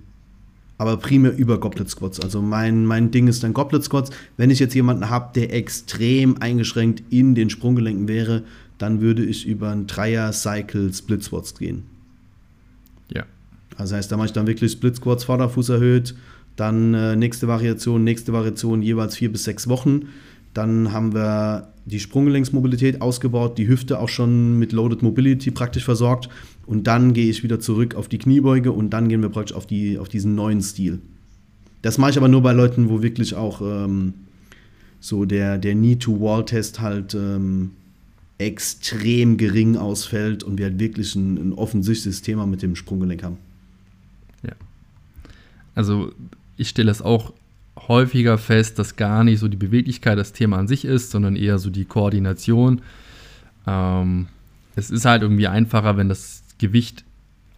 Aber primär über Goblet Squats. Also mein, mein Ding ist dann Goblet Squats. Wenn ich jetzt jemanden habe, der extrem eingeschränkt in den Sprunggelenken wäre, dann würde ich über einen Dreier-Cycle Split Squats gehen. Ja. Also heißt, da mache ich dann wirklich Split Squats, Vorderfuß erhöht, dann äh, nächste Variation, nächste Variation jeweils vier bis sechs Wochen. Dann haben wir die Sprunggelenksmobilität ausgebaut, die Hüfte auch schon mit Loaded Mobility praktisch versorgt. Und dann gehe ich wieder zurück auf die Kniebeuge und dann gehen wir praktisch auf, die, auf diesen neuen Stil. Das mache ich aber nur bei Leuten, wo wirklich auch ähm, so der, der Knee-to-Wall-Test halt ähm, extrem gering ausfällt und wir halt wirklich ein, ein offensichtliches Thema mit dem Sprunggelenk haben. Ja. Also ich stelle es auch häufiger fest, dass gar nicht so die Beweglichkeit das Thema an sich ist, sondern eher so die Koordination. Ähm, es ist halt irgendwie einfacher, wenn das Gewicht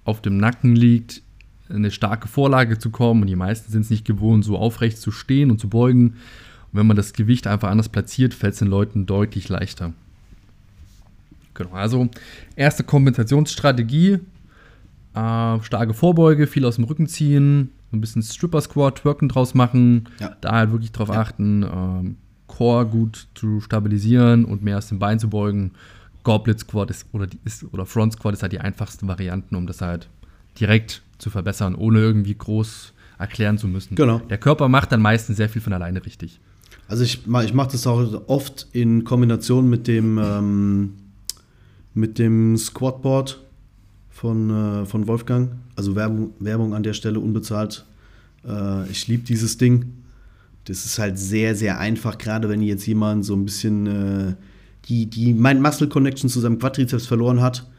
auf dem Nacken liegt, eine starke Vorlage zu kommen und die meisten sind es nicht gewohnt, so aufrecht zu stehen und zu beugen. Und wenn man das Gewicht einfach anders platziert, fällt es den Leuten deutlich leichter. Genau, also erste Kompensationsstrategie, äh, starke Vorbeuge, viel aus dem Rücken ziehen, ein bisschen Stripper Squat, Twerken draus machen, ja. da halt wirklich drauf ja. achten, ähm, Core gut zu stabilisieren und mehr aus dem Bein zu beugen. Goblet Squat ist oder, die, ist oder Front Squat ist halt die einfachsten Varianten, um das halt direkt zu verbessern, ohne irgendwie groß erklären zu müssen. Genau. Der Körper macht dann meistens sehr viel von alleine richtig. Also ich, ich mache das auch oft in Kombination mit dem, ähm, mit dem Squatboard von, äh, von Wolfgang. Also Werbung, Werbung an der Stelle unbezahlt. Äh, ich liebe dieses Ding. Das ist halt sehr, sehr einfach, gerade wenn jetzt jemand so ein bisschen äh, die, die Mind Muscle Connection zu seinem Quadrizeps verloren hat.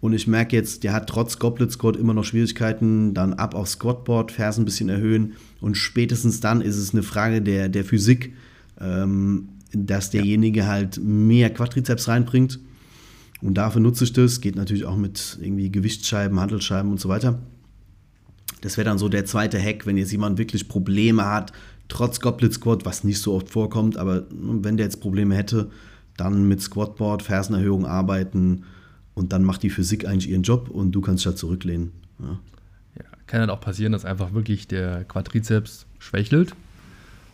Und ich merke jetzt, der hat trotz Goblet Squat immer noch Schwierigkeiten. Dann ab auf Squatboard, Fersen ein bisschen erhöhen. Und spätestens dann ist es eine Frage der, der Physik, ähm, dass derjenige ja. halt mehr Quadrizeps reinbringt. Und dafür nutze ich das. Geht natürlich auch mit irgendwie Gewichtsscheiben, Handelsscheiben und so weiter. Das wäre dann so der zweite Hack, wenn jetzt jemand wirklich Probleme hat, trotz Goblet Squat, was nicht so oft vorkommt, aber wenn der jetzt Probleme hätte, dann mit Squatboard, Fersenerhöhung arbeiten und dann macht die Physik eigentlich ihren Job und du kannst ja zurücklehnen. Ja. ja kann halt auch passieren, dass einfach wirklich der Quadrizeps schwächelt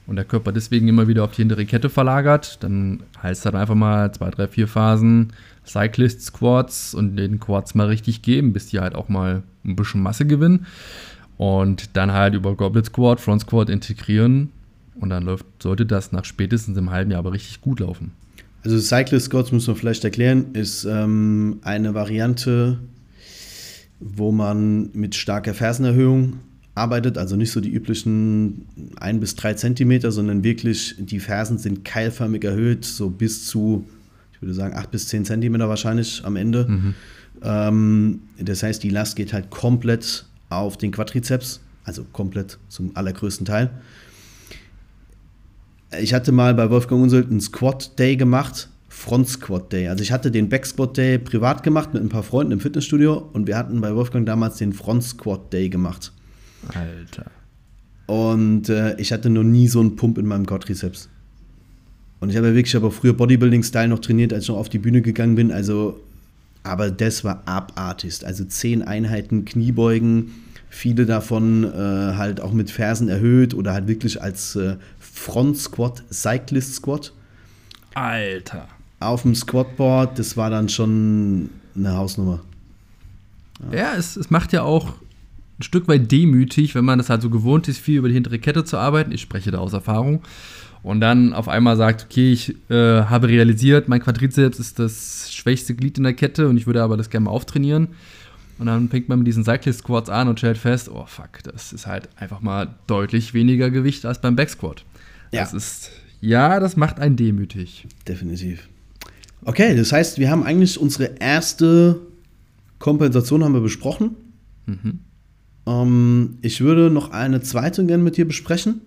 und der Körper deswegen immer wieder auf die hintere Kette verlagert. Dann heißt das einfach mal zwei, drei, vier Phasen Cyclist Squats und den Quads mal richtig geben, bis die halt auch mal ein bisschen Masse gewinnen. Und dann halt über Goblet Squat, Front Squat integrieren. Und dann läuft, sollte das nach spätestens im halben Jahr aber richtig gut laufen. Also Cyclist Squats müssen wir vielleicht erklären, ist ähm, eine Variante, wo man mit starker Fersenerhöhung arbeitet, also nicht so die üblichen 1 bis 3 Zentimeter, sondern wirklich die Fersen sind keilförmig erhöht, so bis zu, ich würde sagen, 8 bis 10 Zentimeter wahrscheinlich am Ende. Mhm. Ähm, das heißt, die Last geht halt komplett auf den Quadrizeps, also komplett zum allergrößten Teil. Ich hatte mal bei Wolfgang Unseld einen Squat Day gemacht, Front Squat Day. Also ich hatte den Back Squat Day privat gemacht mit ein paar Freunden im Fitnessstudio und wir hatten bei Wolfgang damals den Front Squat Day gemacht. Alter. Und äh, ich hatte noch nie so einen Pump in meinem Quadrizeps. Und ich habe ja wirklich aber früher Bodybuilding-Style noch trainiert, als ich noch auf die Bühne gegangen bin. Also, aber das war abartigst. Also zehn Einheiten Kniebeugen, viele davon äh, halt auch mit Fersen erhöht oder halt wirklich als äh, Front Squat, Cyclist Squat. Alter. Auf dem Squatboard, das war dann schon eine Hausnummer. Ja, ja es, es macht ja auch ein Stück weit demütig, wenn man das halt so gewohnt ist, viel über die hintere Kette zu arbeiten. Ich spreche da aus Erfahrung. Und dann auf einmal sagt, okay, ich äh, habe realisiert, mein Quadrizeps ist das schwächste Glied in der Kette und ich würde aber das gerne mal auftrainieren. Und dann fängt man mit diesen Cyclist Squats an und stellt fest, oh fuck, das ist halt einfach mal deutlich weniger Gewicht als beim Back Squat. Ja. Das ist, ja, das macht einen demütig. Definitiv. Okay, das heißt, wir haben eigentlich unsere erste Kompensation haben wir besprochen. Mhm. Ähm, ich würde noch eine zweite gerne mit dir besprechen.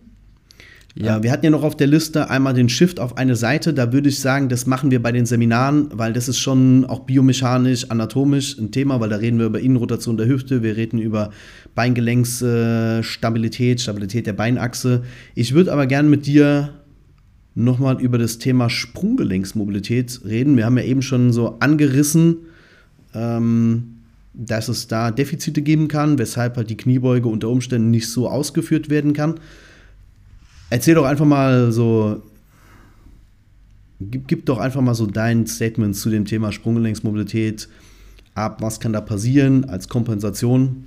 Ja. Wir hatten ja noch auf der Liste einmal den Shift auf eine Seite. Da würde ich sagen, das machen wir bei den Seminaren, weil das ist schon auch biomechanisch, anatomisch ein Thema, weil da reden wir über Innenrotation der Hüfte, wir reden über Beingelenksstabilität, Stabilität der Beinachse. Ich würde aber gerne mit dir nochmal über das Thema Sprunggelenksmobilität reden. Wir haben ja eben schon so angerissen, ähm, dass es da Defizite geben kann, weshalb halt die Kniebeuge unter Umständen nicht so ausgeführt werden kann. Erzähl doch einfach mal so, gib, gib doch einfach mal so dein Statement zu dem Thema Sprunggelenksmobilität ab, was kann da passieren als Kompensation?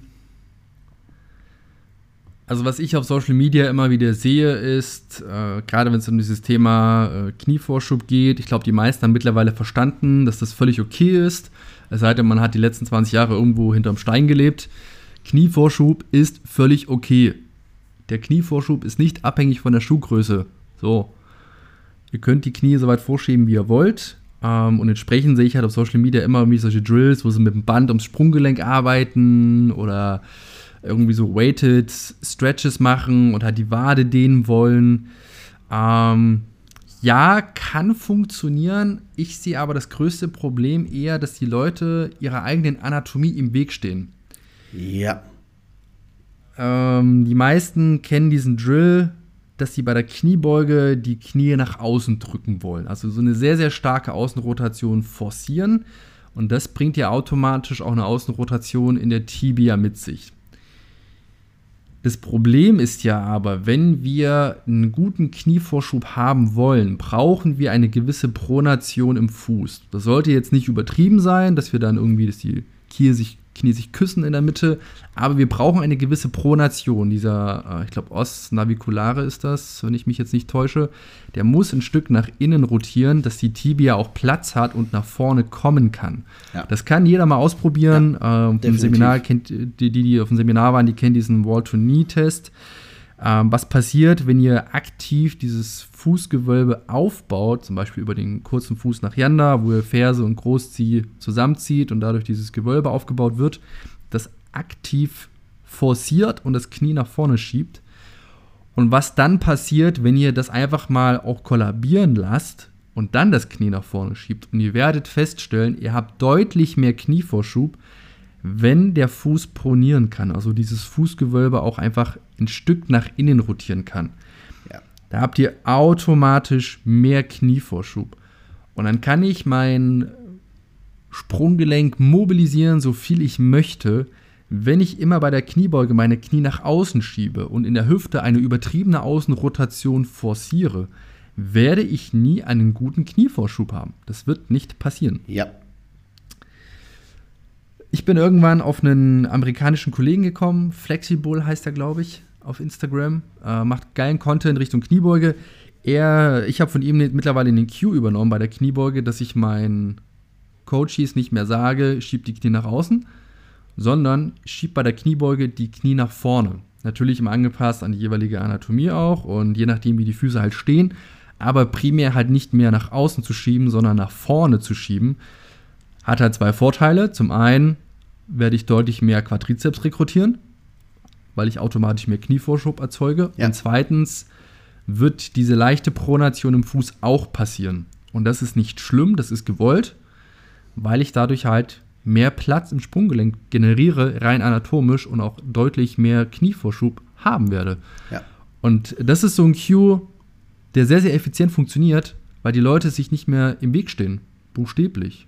Also was ich auf Social Media immer wieder sehe, ist, äh, gerade wenn es um dieses Thema äh, Knievorschub geht, ich glaube, die meisten haben mittlerweile verstanden, dass das völlig okay ist. Es sei denn, man hat die letzten 20 Jahre irgendwo hinterm Stein gelebt. Knievorschub ist völlig okay. Der Knievorschub ist nicht abhängig von der Schuhgröße. So. Ihr könnt die Knie so weit vorschieben, wie ihr wollt. Ähm, und entsprechend sehe ich halt auf Social Media immer irgendwie solche Drills, wo sie mit dem Band ums Sprunggelenk arbeiten oder irgendwie so weighted Stretches machen und halt die Wade dehnen wollen. Ähm, ja, kann funktionieren. Ich sehe aber das größte Problem eher, dass die Leute ihrer eigenen Anatomie im Weg stehen. Ja. Ähm, die meisten kennen diesen Drill, dass sie bei der Kniebeuge die Knie nach außen drücken wollen. Also so eine sehr, sehr starke Außenrotation forcieren. Und das bringt ja automatisch auch eine Außenrotation in der Tibia mit sich. Das Problem ist ja aber, wenn wir einen guten Knievorschub haben wollen, brauchen wir eine gewisse Pronation im Fuß. Das sollte jetzt nicht übertrieben sein, dass wir dann irgendwie, dass die Knie sich, Knie sich küssen in der Mitte, aber wir brauchen eine gewisse Pronation. Dieser, äh, ich glaube, Os naviculare ist das, wenn ich mich jetzt nicht täusche, der muss ein Stück nach innen rotieren, dass die Tibia auch Platz hat und nach vorne kommen kann. Ja. Das kann jeder mal ausprobieren. Ja, ähm, Im Seminar kennt die, die auf dem Seminar waren, die kennen diesen Wall-to-Knee-Test. Ähm, was passiert, wenn ihr aktiv dieses Fußgewölbe aufbaut, zum Beispiel über den kurzen Fuß nach Yanda, wo ihr Ferse und Großzieh zusammenzieht und dadurch dieses Gewölbe aufgebaut wird, das aktiv forciert und das Knie nach vorne schiebt. Und was dann passiert, wenn ihr das einfach mal auch kollabieren lasst und dann das Knie nach vorne schiebt und ihr werdet feststellen, ihr habt deutlich mehr Knievorschub, wenn der Fuß pronieren kann, also dieses Fußgewölbe auch einfach ein Stück nach innen rotieren kann. Ja. Da habt ihr automatisch mehr Knievorschub. Und dann kann ich mein Sprunggelenk mobilisieren, so viel ich möchte, wenn ich immer bei der Kniebeuge meine Knie nach außen schiebe und in der Hüfte eine übertriebene Außenrotation forciere, werde ich nie einen guten Knievorschub haben. Das wird nicht passieren. Ja, ich bin irgendwann auf einen amerikanischen Kollegen gekommen, Flexible heißt er, glaube ich, auf Instagram, äh, macht geilen Content Richtung Kniebeuge. Er, ich habe von ihm mittlerweile den Cue übernommen bei der Kniebeuge, dass ich meinen Coaches nicht mehr sage, schieb die Knie nach außen, sondern schieb bei der Kniebeuge die Knie nach vorne. Natürlich immer angepasst an die jeweilige Anatomie auch und je nachdem, wie die Füße halt stehen, aber primär halt nicht mehr nach außen zu schieben, sondern nach vorne zu schieben hat halt zwei Vorteile. Zum einen werde ich deutlich mehr Quadrizeps rekrutieren, weil ich automatisch mehr Knievorschub erzeuge. Ja. Und zweitens wird diese leichte Pronation im Fuß auch passieren. Und das ist nicht schlimm, das ist gewollt, weil ich dadurch halt mehr Platz im Sprunggelenk generiere, rein anatomisch und auch deutlich mehr Knievorschub haben werde. Ja. Und das ist so ein Cue, der sehr, sehr effizient funktioniert, weil die Leute sich nicht mehr im Weg stehen. Buchstäblich.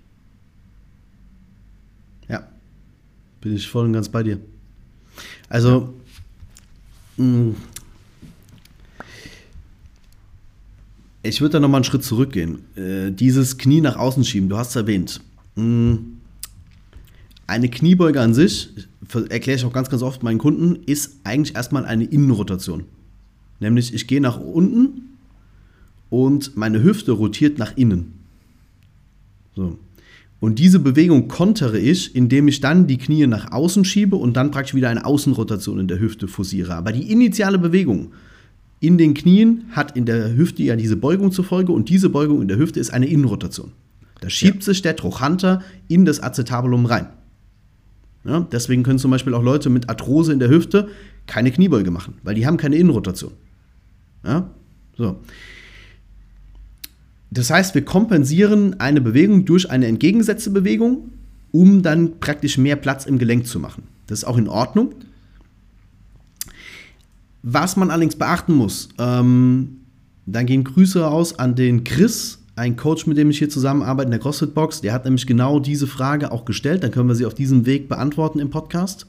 Bin ich voll und ganz bei dir. Also, ja. Ich würde da nochmal einen Schritt zurückgehen. Äh, dieses Knie nach außen schieben, du hast es erwähnt. Mm, eine Kniebeuge an sich, erkläre ich auch ganz, ganz oft meinen Kunden, ist eigentlich erstmal eine Innenrotation. Nämlich, ich gehe nach unten und meine Hüfte rotiert nach innen. So. Und diese Bewegung kontere ich, indem ich dann die Knie nach außen schiebe und dann praktisch wieder eine Außenrotation in der Hüfte forciere. Aber die initiale Bewegung in den Knien hat in der Hüfte ja diese Beugung zur Folge und diese Beugung in der Hüfte ist eine Innenrotation. Da schiebt ja. sich der Trochanter in das Acetabulum rein. Ja, deswegen können zum Beispiel auch Leute mit Arthrose in der Hüfte keine Kniebeuge machen, weil die haben keine Innenrotation. Ja? So. Das heißt, wir kompensieren eine Bewegung durch eine entgegengesetzte Bewegung, um dann praktisch mehr Platz im Gelenk zu machen. Das ist auch in Ordnung. Was man allerdings beachten muss, ähm, dann gehen Grüße aus an den Chris, ein Coach, mit dem ich hier zusammenarbeite in der CrossFit Box. Der hat nämlich genau diese Frage auch gestellt. Dann können wir sie auf diesem Weg beantworten im Podcast.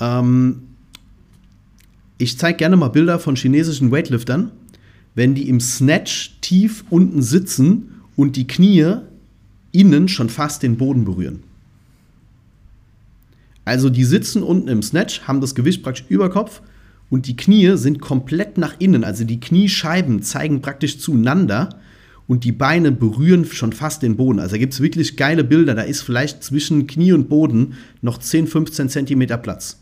Ähm, ich zeige gerne mal Bilder von chinesischen Weightliftern wenn die im Snatch tief unten sitzen und die Knie innen schon fast den Boden berühren. Also die sitzen unten im Snatch, haben das Gewicht praktisch über Kopf und die Knie sind komplett nach innen. Also die Kniescheiben zeigen praktisch zueinander und die Beine berühren schon fast den Boden. Also da gibt es wirklich geile Bilder. Da ist vielleicht zwischen Knie und Boden noch 10, 15 Zentimeter Platz.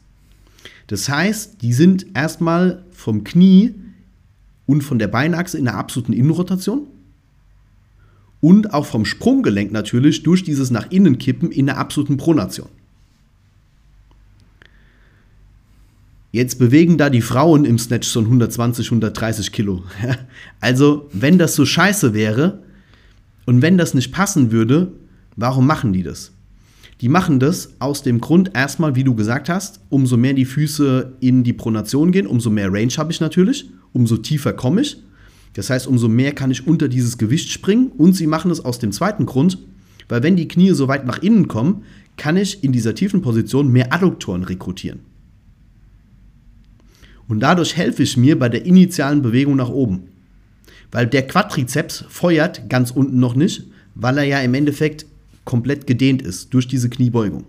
Das heißt, die sind erstmal vom Knie und von der Beinachse in der absoluten Innenrotation und auch vom Sprunggelenk natürlich durch dieses nach innen kippen in der absoluten Pronation. Jetzt bewegen da die Frauen im Snatch so 120, 130 Kilo. Also, wenn das so scheiße wäre und wenn das nicht passen würde, warum machen die das? Die machen das aus dem Grund, erstmal, wie du gesagt hast, umso mehr die Füße in die Pronation gehen, umso mehr Range habe ich natürlich umso tiefer komme ich. Das heißt, umso mehr kann ich unter dieses Gewicht springen. Und sie machen es aus dem zweiten Grund, weil wenn die Knie so weit nach innen kommen, kann ich in dieser tiefen Position mehr Adduktoren rekrutieren. Und dadurch helfe ich mir bei der initialen Bewegung nach oben. Weil der Quadrizeps feuert ganz unten noch nicht, weil er ja im Endeffekt komplett gedehnt ist durch diese Kniebeugung.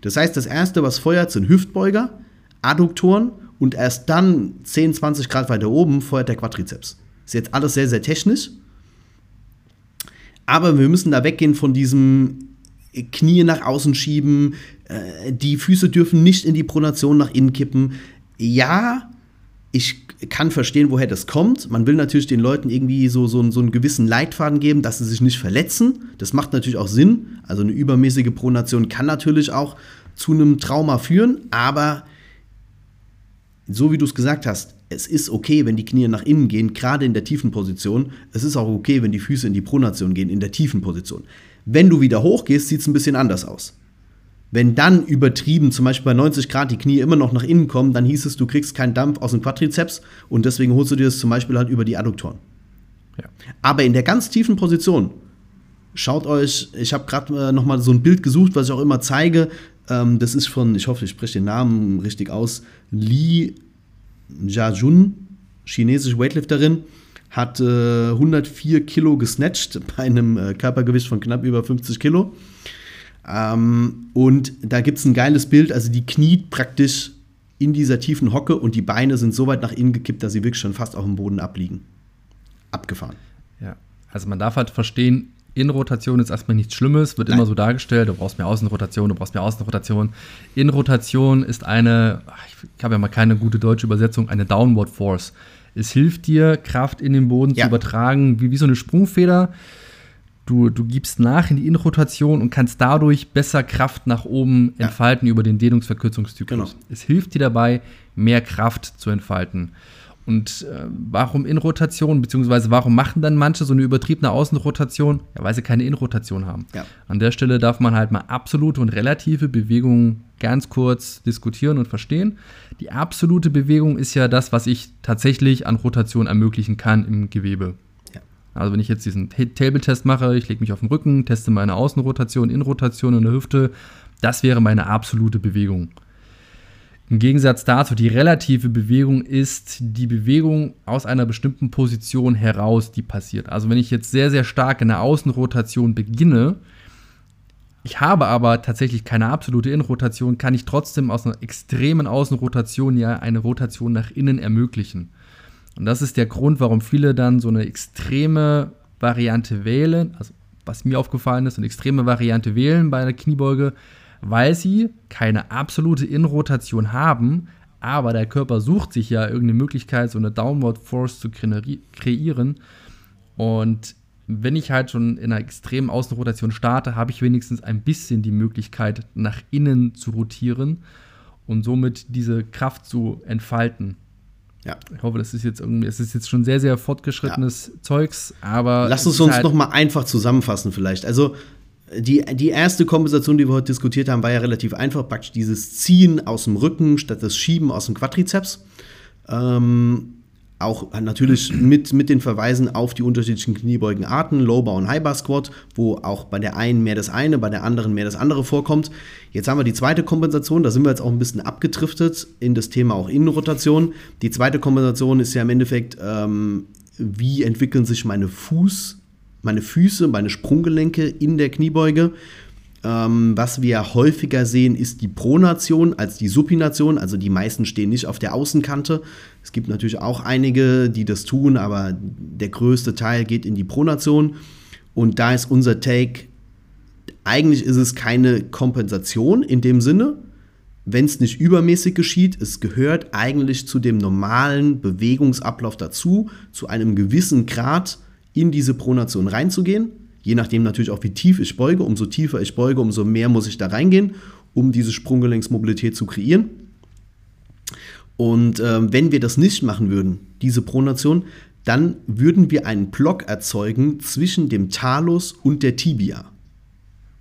Das heißt, das erste, was feuert, sind Hüftbeuger, Adduktoren und erst dann 10, 20 Grad weiter oben feuert der Quadrizeps. Ist jetzt alles sehr, sehr technisch. Aber wir müssen da weggehen von diesem Knie nach außen schieben, äh, die Füße dürfen nicht in die Pronation nach innen kippen. Ja, ich kann verstehen, woher das kommt. Man will natürlich den Leuten irgendwie so, so, so einen gewissen Leitfaden geben, dass sie sich nicht verletzen. Das macht natürlich auch Sinn. Also eine übermäßige Pronation kann natürlich auch zu einem Trauma führen, aber so wie du es gesagt hast, es ist okay, wenn die Knie nach innen gehen, gerade in der tiefen Position. Es ist auch okay, wenn die Füße in die Pronation gehen, in der tiefen Position. Wenn du wieder hochgehst, sieht es ein bisschen anders aus. Wenn dann übertrieben, zum Beispiel bei 90 Grad, die Knie immer noch nach innen kommen, dann hieß es, du kriegst keinen Dampf aus dem Quadrizeps und deswegen holst du dir das zum Beispiel halt über die Adduktoren. Ja. Aber in der ganz tiefen Position, schaut euch, ich habe gerade äh, noch mal so ein Bild gesucht, was ich auch immer zeige. Ähm, das ist von, ich hoffe, ich spreche den Namen richtig aus, Li Jiajun, chinesische Weightlifterin, hat äh, 104 Kilo gesnatcht bei einem äh, Körpergewicht von knapp über 50 Kilo. Ähm, und da gibt es ein geiles Bild, also die kniet praktisch in dieser tiefen Hocke und die Beine sind so weit nach innen gekippt, dass sie wirklich schon fast auf dem Boden abliegen. Abgefahren. Ja, also man darf halt verstehen, Innenrotation ist erstmal nichts Schlimmes, wird Nein. immer so dargestellt, du brauchst mehr Außenrotation, du brauchst mehr Außenrotation. Innenrotation ist eine, ich habe ja mal keine gute deutsche Übersetzung, eine Downward Force. Es hilft dir, Kraft in den Boden ja. zu übertragen, wie, wie so eine Sprungfeder. Du, du gibst nach in die Innenrotation und kannst dadurch besser Kraft nach oben ja. entfalten über den Dehnungsverkürzungszyklus. Genau. Es hilft dir dabei, mehr Kraft zu entfalten. Und äh, warum Innenrotation, beziehungsweise warum machen dann manche so eine übertriebene Außenrotation? Ja, weil sie keine Innenrotation haben. Ja. An der Stelle darf man halt mal absolute und relative Bewegungen ganz kurz diskutieren und verstehen. Die absolute Bewegung ist ja das, was ich tatsächlich an Rotation ermöglichen kann im Gewebe. Also wenn ich jetzt diesen Table-Test mache, ich lege mich auf den Rücken, teste meine Außenrotation, Innenrotation in der Hüfte, das wäre meine absolute Bewegung. Im Gegensatz dazu, die relative Bewegung ist die Bewegung aus einer bestimmten Position heraus, die passiert. Also wenn ich jetzt sehr, sehr stark in der Außenrotation beginne, ich habe aber tatsächlich keine absolute Innenrotation, kann ich trotzdem aus einer extremen Außenrotation ja eine Rotation nach innen ermöglichen. Und das ist der Grund, warum viele dann so eine extreme Variante wählen, also was mir aufgefallen ist, eine extreme Variante wählen bei der Kniebeuge, weil sie keine absolute Innenrotation haben, aber der Körper sucht sich ja irgendeine Möglichkeit, so eine Downward Force zu kreieren. Und wenn ich halt schon in einer extremen Außenrotation starte, habe ich wenigstens ein bisschen die Möglichkeit, nach innen zu rotieren und somit diese Kraft zu entfalten. Ja. Ich hoffe, das ist jetzt irgendwie, es ist jetzt schon sehr, sehr fortgeschrittenes ja. Zeugs, aber. Lass uns uns halt nochmal einfach zusammenfassen, vielleicht. Also, die, die erste Kompensation, die wir heute diskutiert haben, war ja relativ einfach. Praktisch dieses Ziehen aus dem Rücken statt das Schieben aus dem Quadrizeps. Ähm, auch natürlich mit, mit den Verweisen auf die unterschiedlichen Kniebeugenarten, Low Bar und High Bar Squat, wo auch bei der einen mehr das eine, bei der anderen mehr das andere vorkommt. Jetzt haben wir die zweite Kompensation, da sind wir jetzt auch ein bisschen abgedriftet in das Thema auch Innenrotation. Die zweite Kompensation ist ja im Endeffekt, ähm, wie entwickeln sich meine Fuß, meine Füße, meine Sprunggelenke in der Kniebeuge. Ähm, was wir häufiger sehen, ist die Pronation als die Supination. Also die meisten stehen nicht auf der Außenkante. Es gibt natürlich auch einige, die das tun, aber der größte Teil geht in die Pronation. Und da ist unser Take, eigentlich ist es keine Kompensation in dem Sinne, wenn es nicht übermäßig geschieht. Es gehört eigentlich zu dem normalen Bewegungsablauf dazu, zu einem gewissen Grad in diese Pronation reinzugehen. Je nachdem natürlich auch, wie tief ich beuge. Umso tiefer ich beuge, umso mehr muss ich da reingehen, um diese Sprunggelenksmobilität zu kreieren. Und äh, wenn wir das nicht machen würden, diese Pronation, dann würden wir einen Block erzeugen zwischen dem Talus und der Tibia.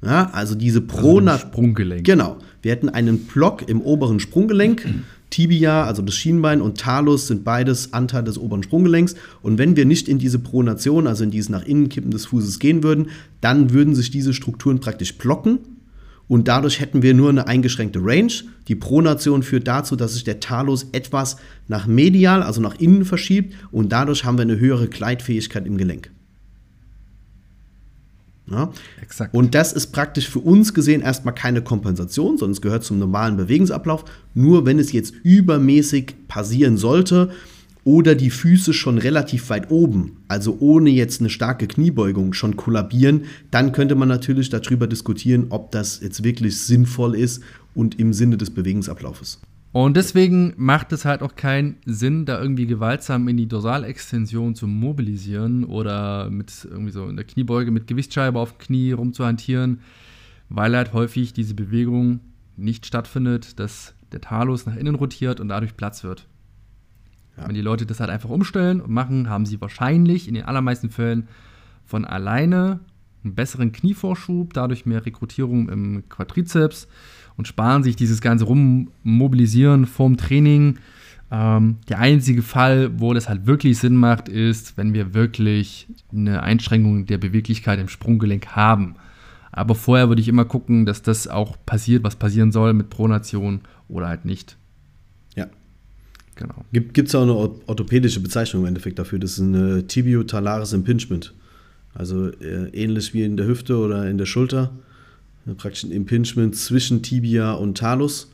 Ja, also diese Pronation. Also Sprunggelenk. Genau. Wir hätten einen Block im oberen Sprunggelenk Tibia, also das Schienbein, und Talus sind beides Anteil des oberen Sprunggelenks. Und wenn wir nicht in diese Pronation, also in dieses nach innen kippen des Fußes gehen würden, dann würden sich diese Strukturen praktisch blocken und dadurch hätten wir nur eine eingeschränkte Range. Die Pronation führt dazu, dass sich der Talus etwas nach medial, also nach innen verschiebt und dadurch haben wir eine höhere Gleitfähigkeit im Gelenk. Ja? Exakt. Und das ist praktisch für uns gesehen erstmal keine Kompensation, sondern es gehört zum normalen Bewegungsablauf. Nur wenn es jetzt übermäßig passieren sollte oder die Füße schon relativ weit oben, also ohne jetzt eine starke Kniebeugung schon kollabieren, dann könnte man natürlich darüber diskutieren, ob das jetzt wirklich sinnvoll ist und im Sinne des Bewegungsablaufes. Und deswegen macht es halt auch keinen Sinn, da irgendwie gewaltsam in die Dorsalextension zu mobilisieren oder mit irgendwie so in der Kniebeuge mit Gewichtsscheibe auf dem Knie rumzuhantieren, weil halt häufig diese Bewegung nicht stattfindet, dass der Talus nach innen rotiert und dadurch Platz wird. Ja. Wenn die Leute das halt einfach umstellen und machen, haben sie wahrscheinlich in den allermeisten Fällen von alleine einen besseren Knievorschub, dadurch mehr Rekrutierung im Quadrizeps und sparen sich dieses ganze Rummobilisieren vorm Training. Ähm, der einzige Fall, wo das halt wirklich Sinn macht, ist, wenn wir wirklich eine Einschränkung der Beweglichkeit im Sprunggelenk haben. Aber vorher würde ich immer gucken, dass das auch passiert, was passieren soll mit Pronation oder halt nicht. Ja. Genau. Gibt es auch eine orthopädische Bezeichnung im Endeffekt dafür? Das ist ein Tibiotalares Impingement. Also äh, ähnlich wie in der Hüfte oder in der Schulter praktisch ein Impingement zwischen Tibia und Talus.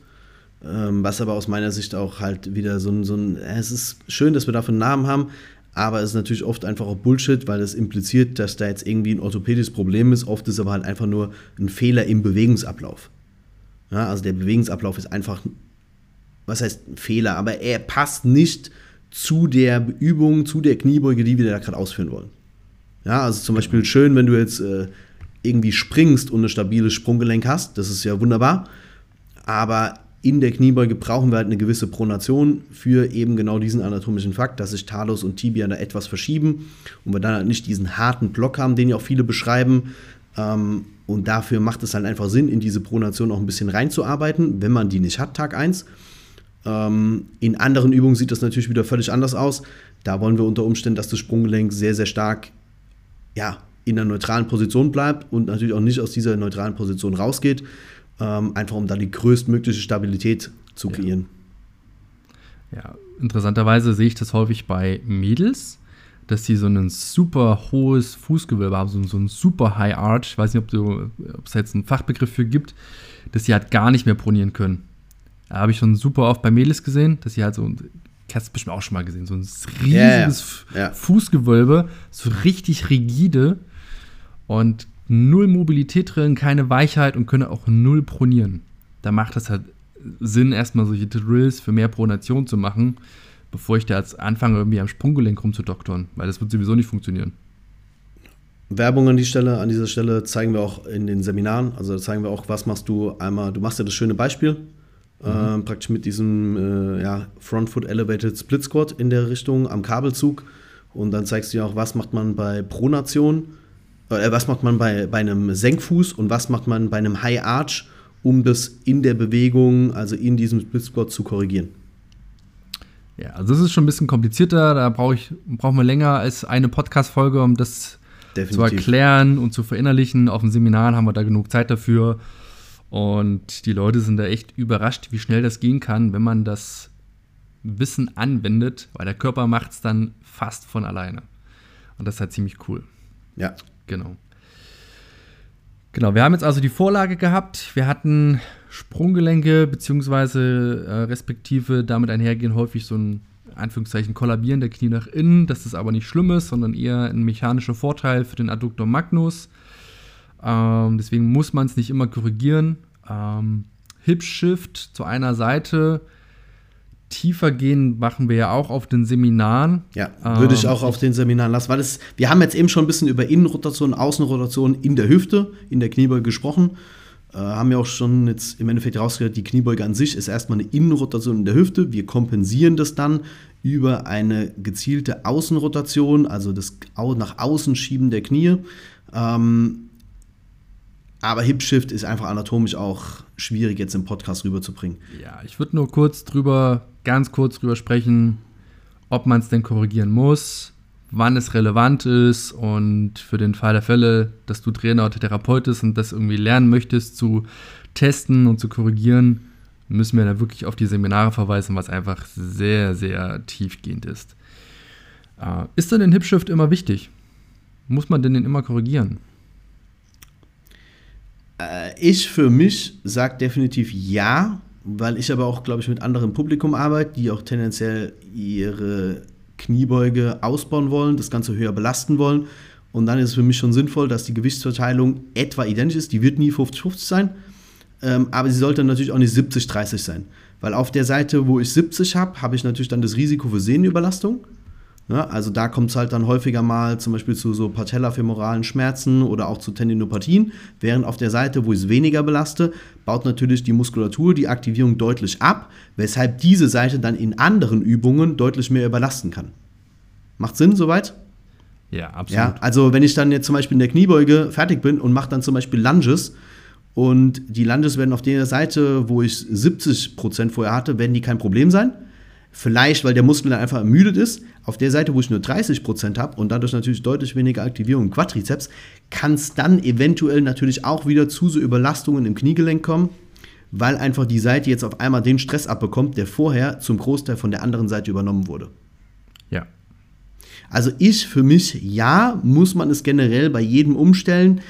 Ähm, was aber aus meiner Sicht auch halt wieder so ein, so ein, es ist schön, dass wir dafür einen Namen haben, aber es ist natürlich oft einfach auch Bullshit, weil es impliziert, dass da jetzt irgendwie ein orthopädisches Problem ist. Oft ist aber halt einfach nur ein Fehler im Bewegungsablauf. Ja, also der Bewegungsablauf ist einfach, was heißt ein Fehler, aber er passt nicht zu der Übung, zu der Kniebeuge, die wir da gerade ausführen wollen. Ja, also zum Beispiel schön, wenn du jetzt äh, irgendwie springst und ein stabiles Sprunggelenk hast. Das ist ja wunderbar. Aber in der Kniebeuge brauchen wir halt eine gewisse Pronation für eben genau diesen anatomischen Fakt, dass sich Talus und Tibia da etwas verschieben und wir dann halt nicht diesen harten Block haben, den ja auch viele beschreiben. Ähm, und dafür macht es halt einfach Sinn, in diese Pronation auch ein bisschen reinzuarbeiten, wenn man die nicht hat, Tag 1. Ähm, in anderen Übungen sieht das natürlich wieder völlig anders aus. Da wollen wir unter Umständen, dass das Sprunggelenk sehr, sehr stark ja, in einer neutralen Position bleibt und natürlich auch nicht aus dieser neutralen Position rausgeht, ähm, einfach um da die größtmögliche Stabilität zu kreieren. Ja. ja, interessanterweise sehe ich das häufig bei Mädels, dass sie so ein super hohes Fußgewölbe haben, so, so ein super High Arch. Ich weiß nicht, ob, du, ob es jetzt einen Fachbegriff für gibt, dass sie halt gar nicht mehr pronieren können. Da habe ich schon super oft bei Mädels gesehen, dass sie halt so hast du bestimmt auch schon mal gesehen, so ein riesiges yeah, yeah. Fußgewölbe, so richtig rigide und null Mobilität drin, keine Weichheit und können auch null pronieren. Da macht es halt Sinn, erstmal solche Drills für mehr Pronation zu machen, bevor ich da jetzt anfange, irgendwie am Sprunggelenk rumzudoktern, weil das wird sowieso nicht funktionieren. Werbung an, die Stelle, an dieser Stelle zeigen wir auch in den Seminaren. Also zeigen wir auch, was machst du einmal, du machst ja das schöne Beispiel, mhm. äh, praktisch mit diesem äh, ja, Front Foot Elevated Split Squat in der Richtung am Kabelzug. Und dann zeigst du ja auch, was macht man bei Pronation äh, was macht man bei, bei einem Senkfuß und was macht man bei einem High Arch, um das in der Bewegung, also in diesem Split Squat zu korrigieren? Ja, also das ist schon ein bisschen komplizierter. Da brauche ich brauchen wir länger als eine Podcast-Folge, um das Definitiv. zu erklären und zu verinnerlichen. Auf dem Seminar haben wir da genug Zeit dafür. Und die Leute sind da echt überrascht, wie schnell das gehen kann, wenn man das Wissen anwendet, weil der Körper macht es dann fast von alleine. Und das ist halt ziemlich cool. Ja. Genau. Genau, wir haben jetzt also die Vorlage gehabt. Wir hatten Sprunggelenke, beziehungsweise äh, respektive damit einhergehen häufig so ein Anführungszeichen Kollabieren der Knie nach innen, dass das aber nicht schlimm ist, sondern eher ein mechanischer Vorteil für den Adductor Magnus. Ähm, deswegen muss man es nicht immer korrigieren. Ähm, Hip Shift zu einer Seite tiefer gehen machen wir ja auch auf den Seminaren. Ja, würde ich ähm, auch auf den Seminaren lassen, weil es, wir haben jetzt eben schon ein bisschen über Innenrotation, Außenrotation in der Hüfte, in der Kniebeuge gesprochen. Äh, haben ja auch schon jetzt im Endeffekt rausgehört, die Kniebeuge an sich ist erstmal eine Innenrotation in der Hüfte. Wir kompensieren das dann über eine gezielte Außenrotation, also das nach außen schieben der Knie. Ähm, aber Hip Shift ist einfach anatomisch auch schwierig jetzt im Podcast rüberzubringen. Ja, ich würde nur kurz drüber, ganz kurz drüber sprechen, ob man es denn korrigieren muss, wann es relevant ist und für den Fall der Fälle, dass du Trainer oder Therapeut bist und das irgendwie lernen möchtest zu testen und zu korrigieren, müssen wir da wirklich auf die Seminare verweisen, was einfach sehr, sehr tiefgehend ist. Äh, ist denn ein Hipshift immer wichtig? Muss man denn den immer korrigieren? Äh, ich für mich sage definitiv ja, weil ich aber auch, glaube ich, mit anderem Publikum arbeite, die auch tendenziell ihre Kniebeuge ausbauen wollen, das Ganze höher belasten wollen. Und dann ist es für mich schon sinnvoll, dass die Gewichtsverteilung etwa identisch ist. Die wird nie 50-50 sein, ähm, aber sie sollte natürlich auch nicht 70-30 sein. Weil auf der Seite, wo ich 70 habe, habe ich natürlich dann das Risiko für Sehnenüberlastung. Ja, also da kommt es halt dann häufiger mal zum Beispiel zu so patellafemoralen Schmerzen oder auch zu Tendinopathien, während auf der Seite, wo ich es weniger belaste, baut natürlich die Muskulatur die Aktivierung deutlich ab, weshalb diese Seite dann in anderen Übungen deutlich mehr überlasten kann. Macht Sinn soweit? Ja, absolut. Ja, also wenn ich dann jetzt zum Beispiel in der Kniebeuge fertig bin und mache dann zum Beispiel Lunges und die Lunges werden auf der Seite, wo ich 70% vorher hatte, werden die kein Problem sein. Vielleicht, weil der Muskel dann einfach ermüdet ist. Auf der Seite, wo ich nur 30% habe und dadurch natürlich deutlich weniger Aktivierung im Quadrizeps, kann es dann eventuell natürlich auch wieder zu so Überlastungen im Kniegelenk kommen, weil einfach die Seite jetzt auf einmal den Stress abbekommt, der vorher zum Großteil von der anderen Seite übernommen wurde. Ja. Also ich für mich, ja, muss man es generell bei jedem umstellen.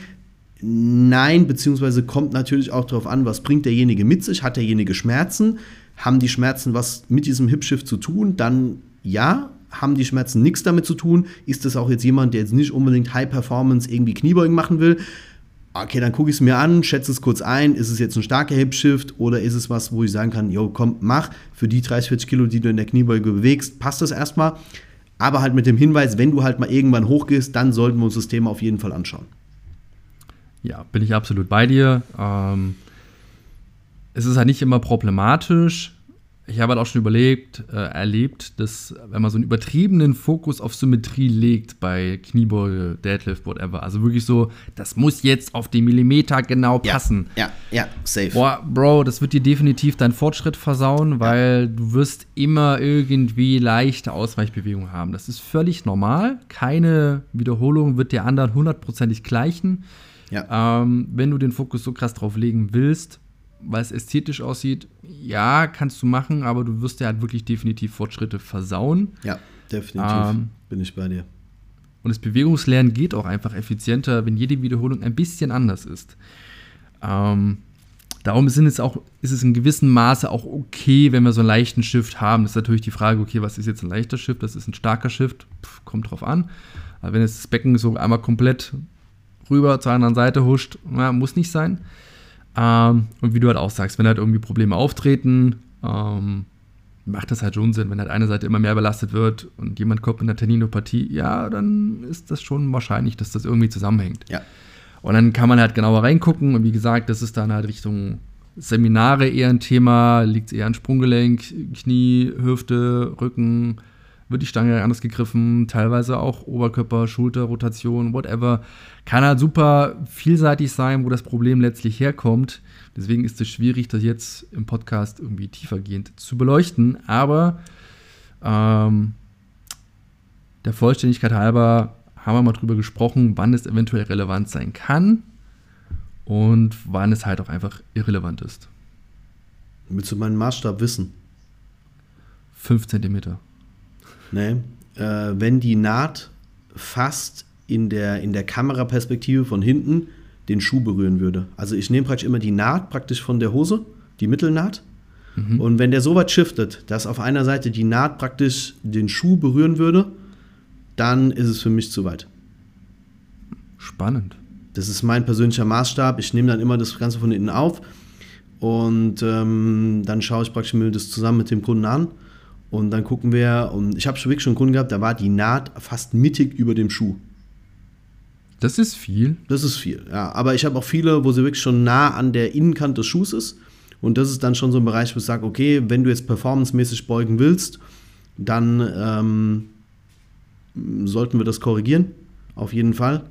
Nein, beziehungsweise kommt natürlich auch darauf an, was bringt derjenige mit sich, hat derjenige Schmerzen, haben die Schmerzen was mit diesem Hip-Shift zu tun, dann ja, haben die Schmerzen nichts damit zu tun, ist das auch jetzt jemand, der jetzt nicht unbedingt High Performance irgendwie Kniebeugen machen will, okay, dann gucke ich es mir an, schätze es kurz ein, ist es jetzt ein starker Hip-Shift oder ist es was, wo ich sagen kann, jo, komm, mach, für die 30, 40 Kilo, die du in der Kniebeuge bewegst, passt das erstmal. Aber halt mit dem Hinweis, wenn du halt mal irgendwann hochgehst, dann sollten wir uns das Thema auf jeden Fall anschauen. Ja, bin ich absolut bei dir. Ähm, es ist halt nicht immer problematisch. Ich habe halt auch schon überlegt, äh, erlebt, dass wenn man so einen übertriebenen Fokus auf Symmetrie legt bei Kniebeuge, Deadlift, whatever, also wirklich so, das muss jetzt auf den Millimeter genau passen. Ja, ja, ja safe. Boah, Bro, das wird dir definitiv deinen Fortschritt versauen, weil ja. du wirst immer irgendwie leichte Ausweichbewegungen haben. Das ist völlig normal. Keine Wiederholung wird der anderen hundertprozentig gleichen. Ja. Ähm, wenn du den Fokus so krass drauf legen willst, weil es ästhetisch aussieht, ja, kannst du machen, aber du wirst ja halt wirklich definitiv Fortschritte versauen. Ja, definitiv. Ähm, Bin ich bei dir. Und das Bewegungslernen geht auch einfach effizienter, wenn jede Wiederholung ein bisschen anders ist. Ähm, darum sind es auch, ist es in gewissem Maße auch okay, wenn wir so einen leichten Shift haben. Das ist natürlich die Frage, okay, was ist jetzt ein leichter Shift, das ist ein starker Shift, Pff, kommt drauf an. Aber wenn jetzt das Becken so einmal komplett rüber zur anderen Seite huscht, na, muss nicht sein. Ähm, und wie du halt auch sagst, wenn halt irgendwie Probleme auftreten, ähm, macht das halt schon Sinn, wenn halt eine Seite immer mehr belastet wird und jemand kommt mit einer Tendinopathie, ja, dann ist das schon wahrscheinlich, dass das irgendwie zusammenhängt. Ja. Und dann kann man halt genauer reingucken und wie gesagt, das ist dann halt Richtung Seminare eher ein Thema, liegt es eher an Sprunggelenk, Knie, Hüfte, Rücken, wird die Stange anders gegriffen, teilweise auch Oberkörper, Schulter, Rotation, whatever. Kann halt super vielseitig sein, wo das Problem letztlich herkommt. Deswegen ist es schwierig, das jetzt im Podcast irgendwie tiefergehend zu beleuchten. Aber ähm, der Vollständigkeit halber haben wir mal drüber gesprochen, wann es eventuell relevant sein kann und wann es halt auch einfach irrelevant ist. Willst du meinen Maßstab wissen? 5 Zentimeter. Nee. Äh, wenn die Naht fast in der, in der Kameraperspektive von hinten den Schuh berühren würde. Also ich nehme praktisch immer die Naht praktisch von der Hose, die Mittelnaht. Mhm. Und wenn der so weit shiftet, dass auf einer Seite die Naht praktisch den Schuh berühren würde, dann ist es für mich zu weit. Spannend. Das ist mein persönlicher Maßstab. Ich nehme dann immer das Ganze von hinten auf und ähm, dann schaue ich praktisch mir das zusammen mit dem Kunden an und dann gucken wir, und ich habe schon wirklich schon einen Kunden gehabt, da war die Naht fast mittig über dem Schuh. Das ist viel. Das ist viel, ja. Aber ich habe auch viele, wo sie wirklich schon nah an der Innenkante des Schuhs ist. Und das ist dann schon so ein Bereich, wo ich sage, okay, wenn du jetzt performancemäßig beugen willst, dann ähm, sollten wir das korrigieren. Auf jeden Fall.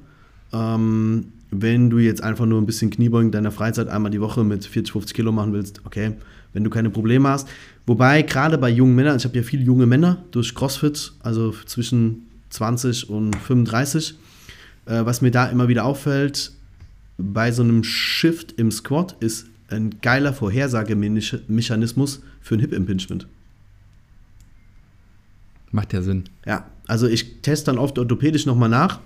Ähm, wenn du jetzt einfach nur ein bisschen Kniebeugen deiner Freizeit einmal die Woche mit 40, 50 Kilo machen willst, okay, wenn du keine Probleme hast. Wobei gerade bei jungen Männern, ich habe ja viele junge Männer durch CrossFit, also zwischen 20 und 35. Äh, was mir da immer wieder auffällt, bei so einem Shift im Squat ist ein geiler Vorhersagemechanismus für ein Hip Impingement. Macht ja Sinn. Ja, also ich teste dann oft orthopädisch nochmal nach.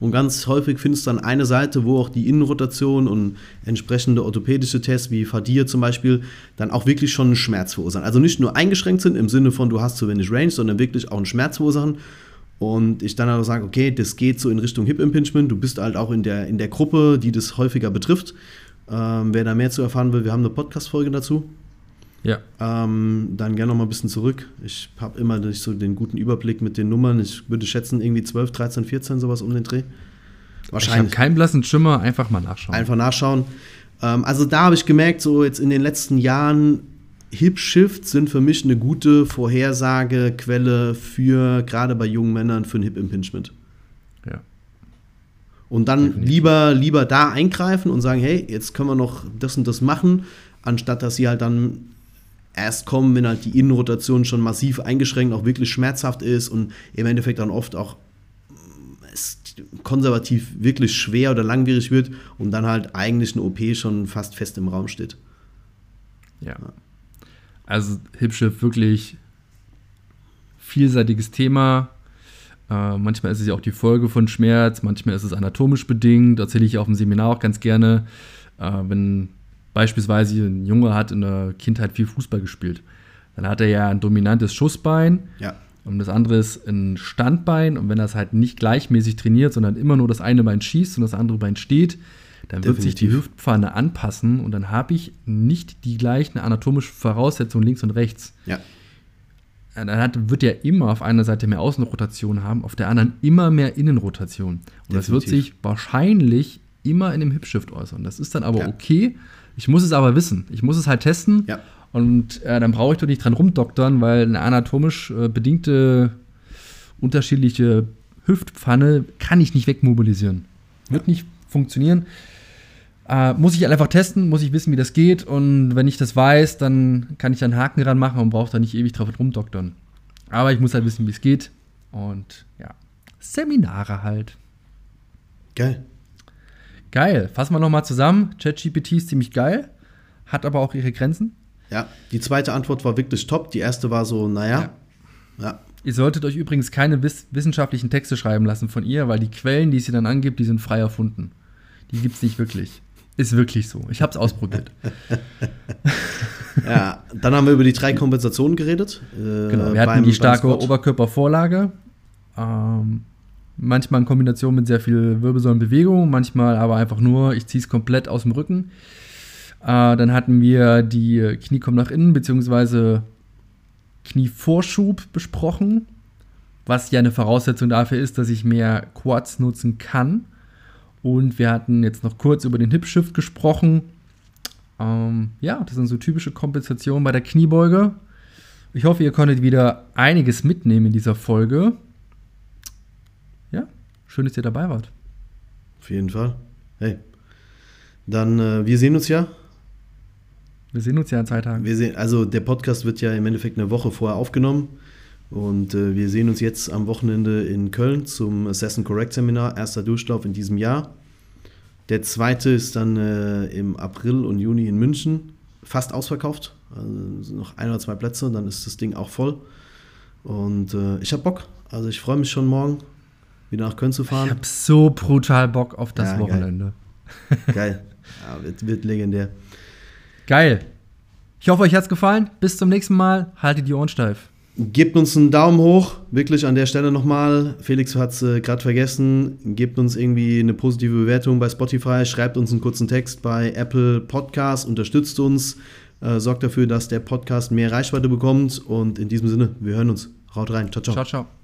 Und ganz häufig findest du dann eine Seite, wo auch die Innenrotation und entsprechende orthopädische Tests wie Fadir zum Beispiel dann auch wirklich schon einen Schmerz verursachen. Also nicht nur eingeschränkt sind im Sinne von du hast zu wenig Range, sondern wirklich auch einen Schmerz verursachen. Und ich dann auch sage, okay, das geht so in Richtung Hip Impingement. Du bist halt auch in der, in der Gruppe, die das häufiger betrifft. Ähm, wer da mehr zu erfahren will, wir haben eine Podcast-Folge dazu. Ja. Ähm, dann gerne noch mal ein bisschen zurück. Ich habe immer nicht so den guten Überblick mit den Nummern. Ich würde schätzen, irgendwie 12, 13, 14, sowas um den Dreh. Wahrscheinlich. Ich habe keinen blassen Schimmer, einfach mal nachschauen. Einfach nachschauen. Ähm, also da habe ich gemerkt, so jetzt in den letzten Jahren, Hip-Shifts sind für mich eine gute Vorhersagequelle für, gerade bei jungen Männern, für ein Hip-Impingement. Ja. Und dann lieber, lieber da eingreifen und sagen, hey, jetzt können wir noch das und das machen, anstatt dass sie halt dann erst kommen, wenn halt die Innenrotation schon massiv eingeschränkt, auch wirklich schmerzhaft ist und im Endeffekt dann oft auch mm, konservativ wirklich schwer oder langwierig wird und dann halt eigentlich eine OP schon fast fest im Raum steht. Ja. Also Hipschiff wirklich vielseitiges Thema. Äh, manchmal ist es ja auch die Folge von Schmerz, manchmal ist es anatomisch bedingt. Erzähle ich auf dem Seminar auch ganz gerne. Äh, wenn beispielsweise ein Junge hat in der Kindheit viel Fußball gespielt. Dann hat er ja ein dominantes Schussbein. Ja. Und das andere ist ein Standbein. Und wenn er es halt nicht gleichmäßig trainiert, sondern immer nur das eine Bein schießt und das andere Bein steht, dann Definitiv. wird sich die Hüftpfanne anpassen und dann habe ich nicht die gleichen anatomischen Voraussetzungen links und rechts. Ja. Dann hat, wird er immer auf einer Seite mehr Außenrotation haben, auf der anderen immer mehr Innenrotation. Und Definitiv. das wird sich wahrscheinlich immer in dem Hipshift äußern. Das ist dann aber ja. okay, ich muss es aber wissen. Ich muss es halt testen. Ja. Und äh, dann brauche ich doch nicht dran rumdoktern, weil eine anatomisch äh, bedingte unterschiedliche Hüftpfanne kann ich nicht wegmobilisieren. Wird nicht funktionieren. Äh, muss ich einfach testen, muss ich wissen, wie das geht. Und wenn ich das weiß, dann kann ich da einen Haken dran machen und brauche da nicht ewig drauf rumdoktern. Aber ich muss halt wissen, wie es geht. Und ja, Seminare halt. Geil. Geil. Fassen wir nochmal zusammen. ChatGPT ist ziemlich geil, hat aber auch ihre Grenzen. Ja, die zweite Antwort war wirklich top. Die erste war so, naja. Ja. ja. Ihr solltet euch übrigens keine wiss wissenschaftlichen Texte schreiben lassen von ihr, weil die Quellen, die sie dann angibt, die sind frei erfunden. Die gibt es nicht wirklich. Ist wirklich so. Ich habe es ausprobiert. ja, dann haben wir über die drei Kompensationen geredet. Äh, genau, wir hatten die starke Oberkörpervorlage. Ähm, Manchmal in Kombination mit sehr viel Wirbelsäulenbewegung, manchmal aber einfach nur, ich ziehe es komplett aus dem Rücken. Äh, dann hatten wir die Knie kommen nach innen, beziehungsweise Knievorschub besprochen, was ja eine Voraussetzung dafür ist, dass ich mehr Quads nutzen kann. Und wir hatten jetzt noch kurz über den Hip-Shift gesprochen. Ähm, ja, das sind so typische Kompensationen bei der Kniebeuge. Ich hoffe, ihr konntet wieder einiges mitnehmen in dieser Folge. Schön, dass ihr dabei wart. Auf jeden Fall. Hey. Dann, äh, wir sehen uns ja. Wir sehen uns ja in zwei Tagen. Wir sehen, also der Podcast wird ja im Endeffekt eine Woche vorher aufgenommen. Und äh, wir sehen uns jetzt am Wochenende in Köln zum Assassin Correct Seminar, erster Durchlauf in diesem Jahr. Der zweite ist dann äh, im April und Juni in München, fast ausverkauft. Also noch ein oder zwei Plätze, dann ist das Ding auch voll. Und äh, ich habe Bock. Also ich freue mich schon morgen wieder nach Köln zu fahren. Ich habe so brutal Bock auf das ja, Wochenende. Geil. geil. Ja, wird, wird legendär. Geil. Ich hoffe, euch hat es gefallen. Bis zum nächsten Mal. Haltet die Ohren steif. Gebt uns einen Daumen hoch, wirklich an der Stelle nochmal. Felix hat es äh, gerade vergessen. Gebt uns irgendwie eine positive Bewertung bei Spotify, schreibt uns einen kurzen Text bei Apple Podcast, unterstützt uns, äh, sorgt dafür, dass der Podcast mehr Reichweite bekommt. Und in diesem Sinne, wir hören uns. Haut rein. Ciao, ciao. Ciao, ciao.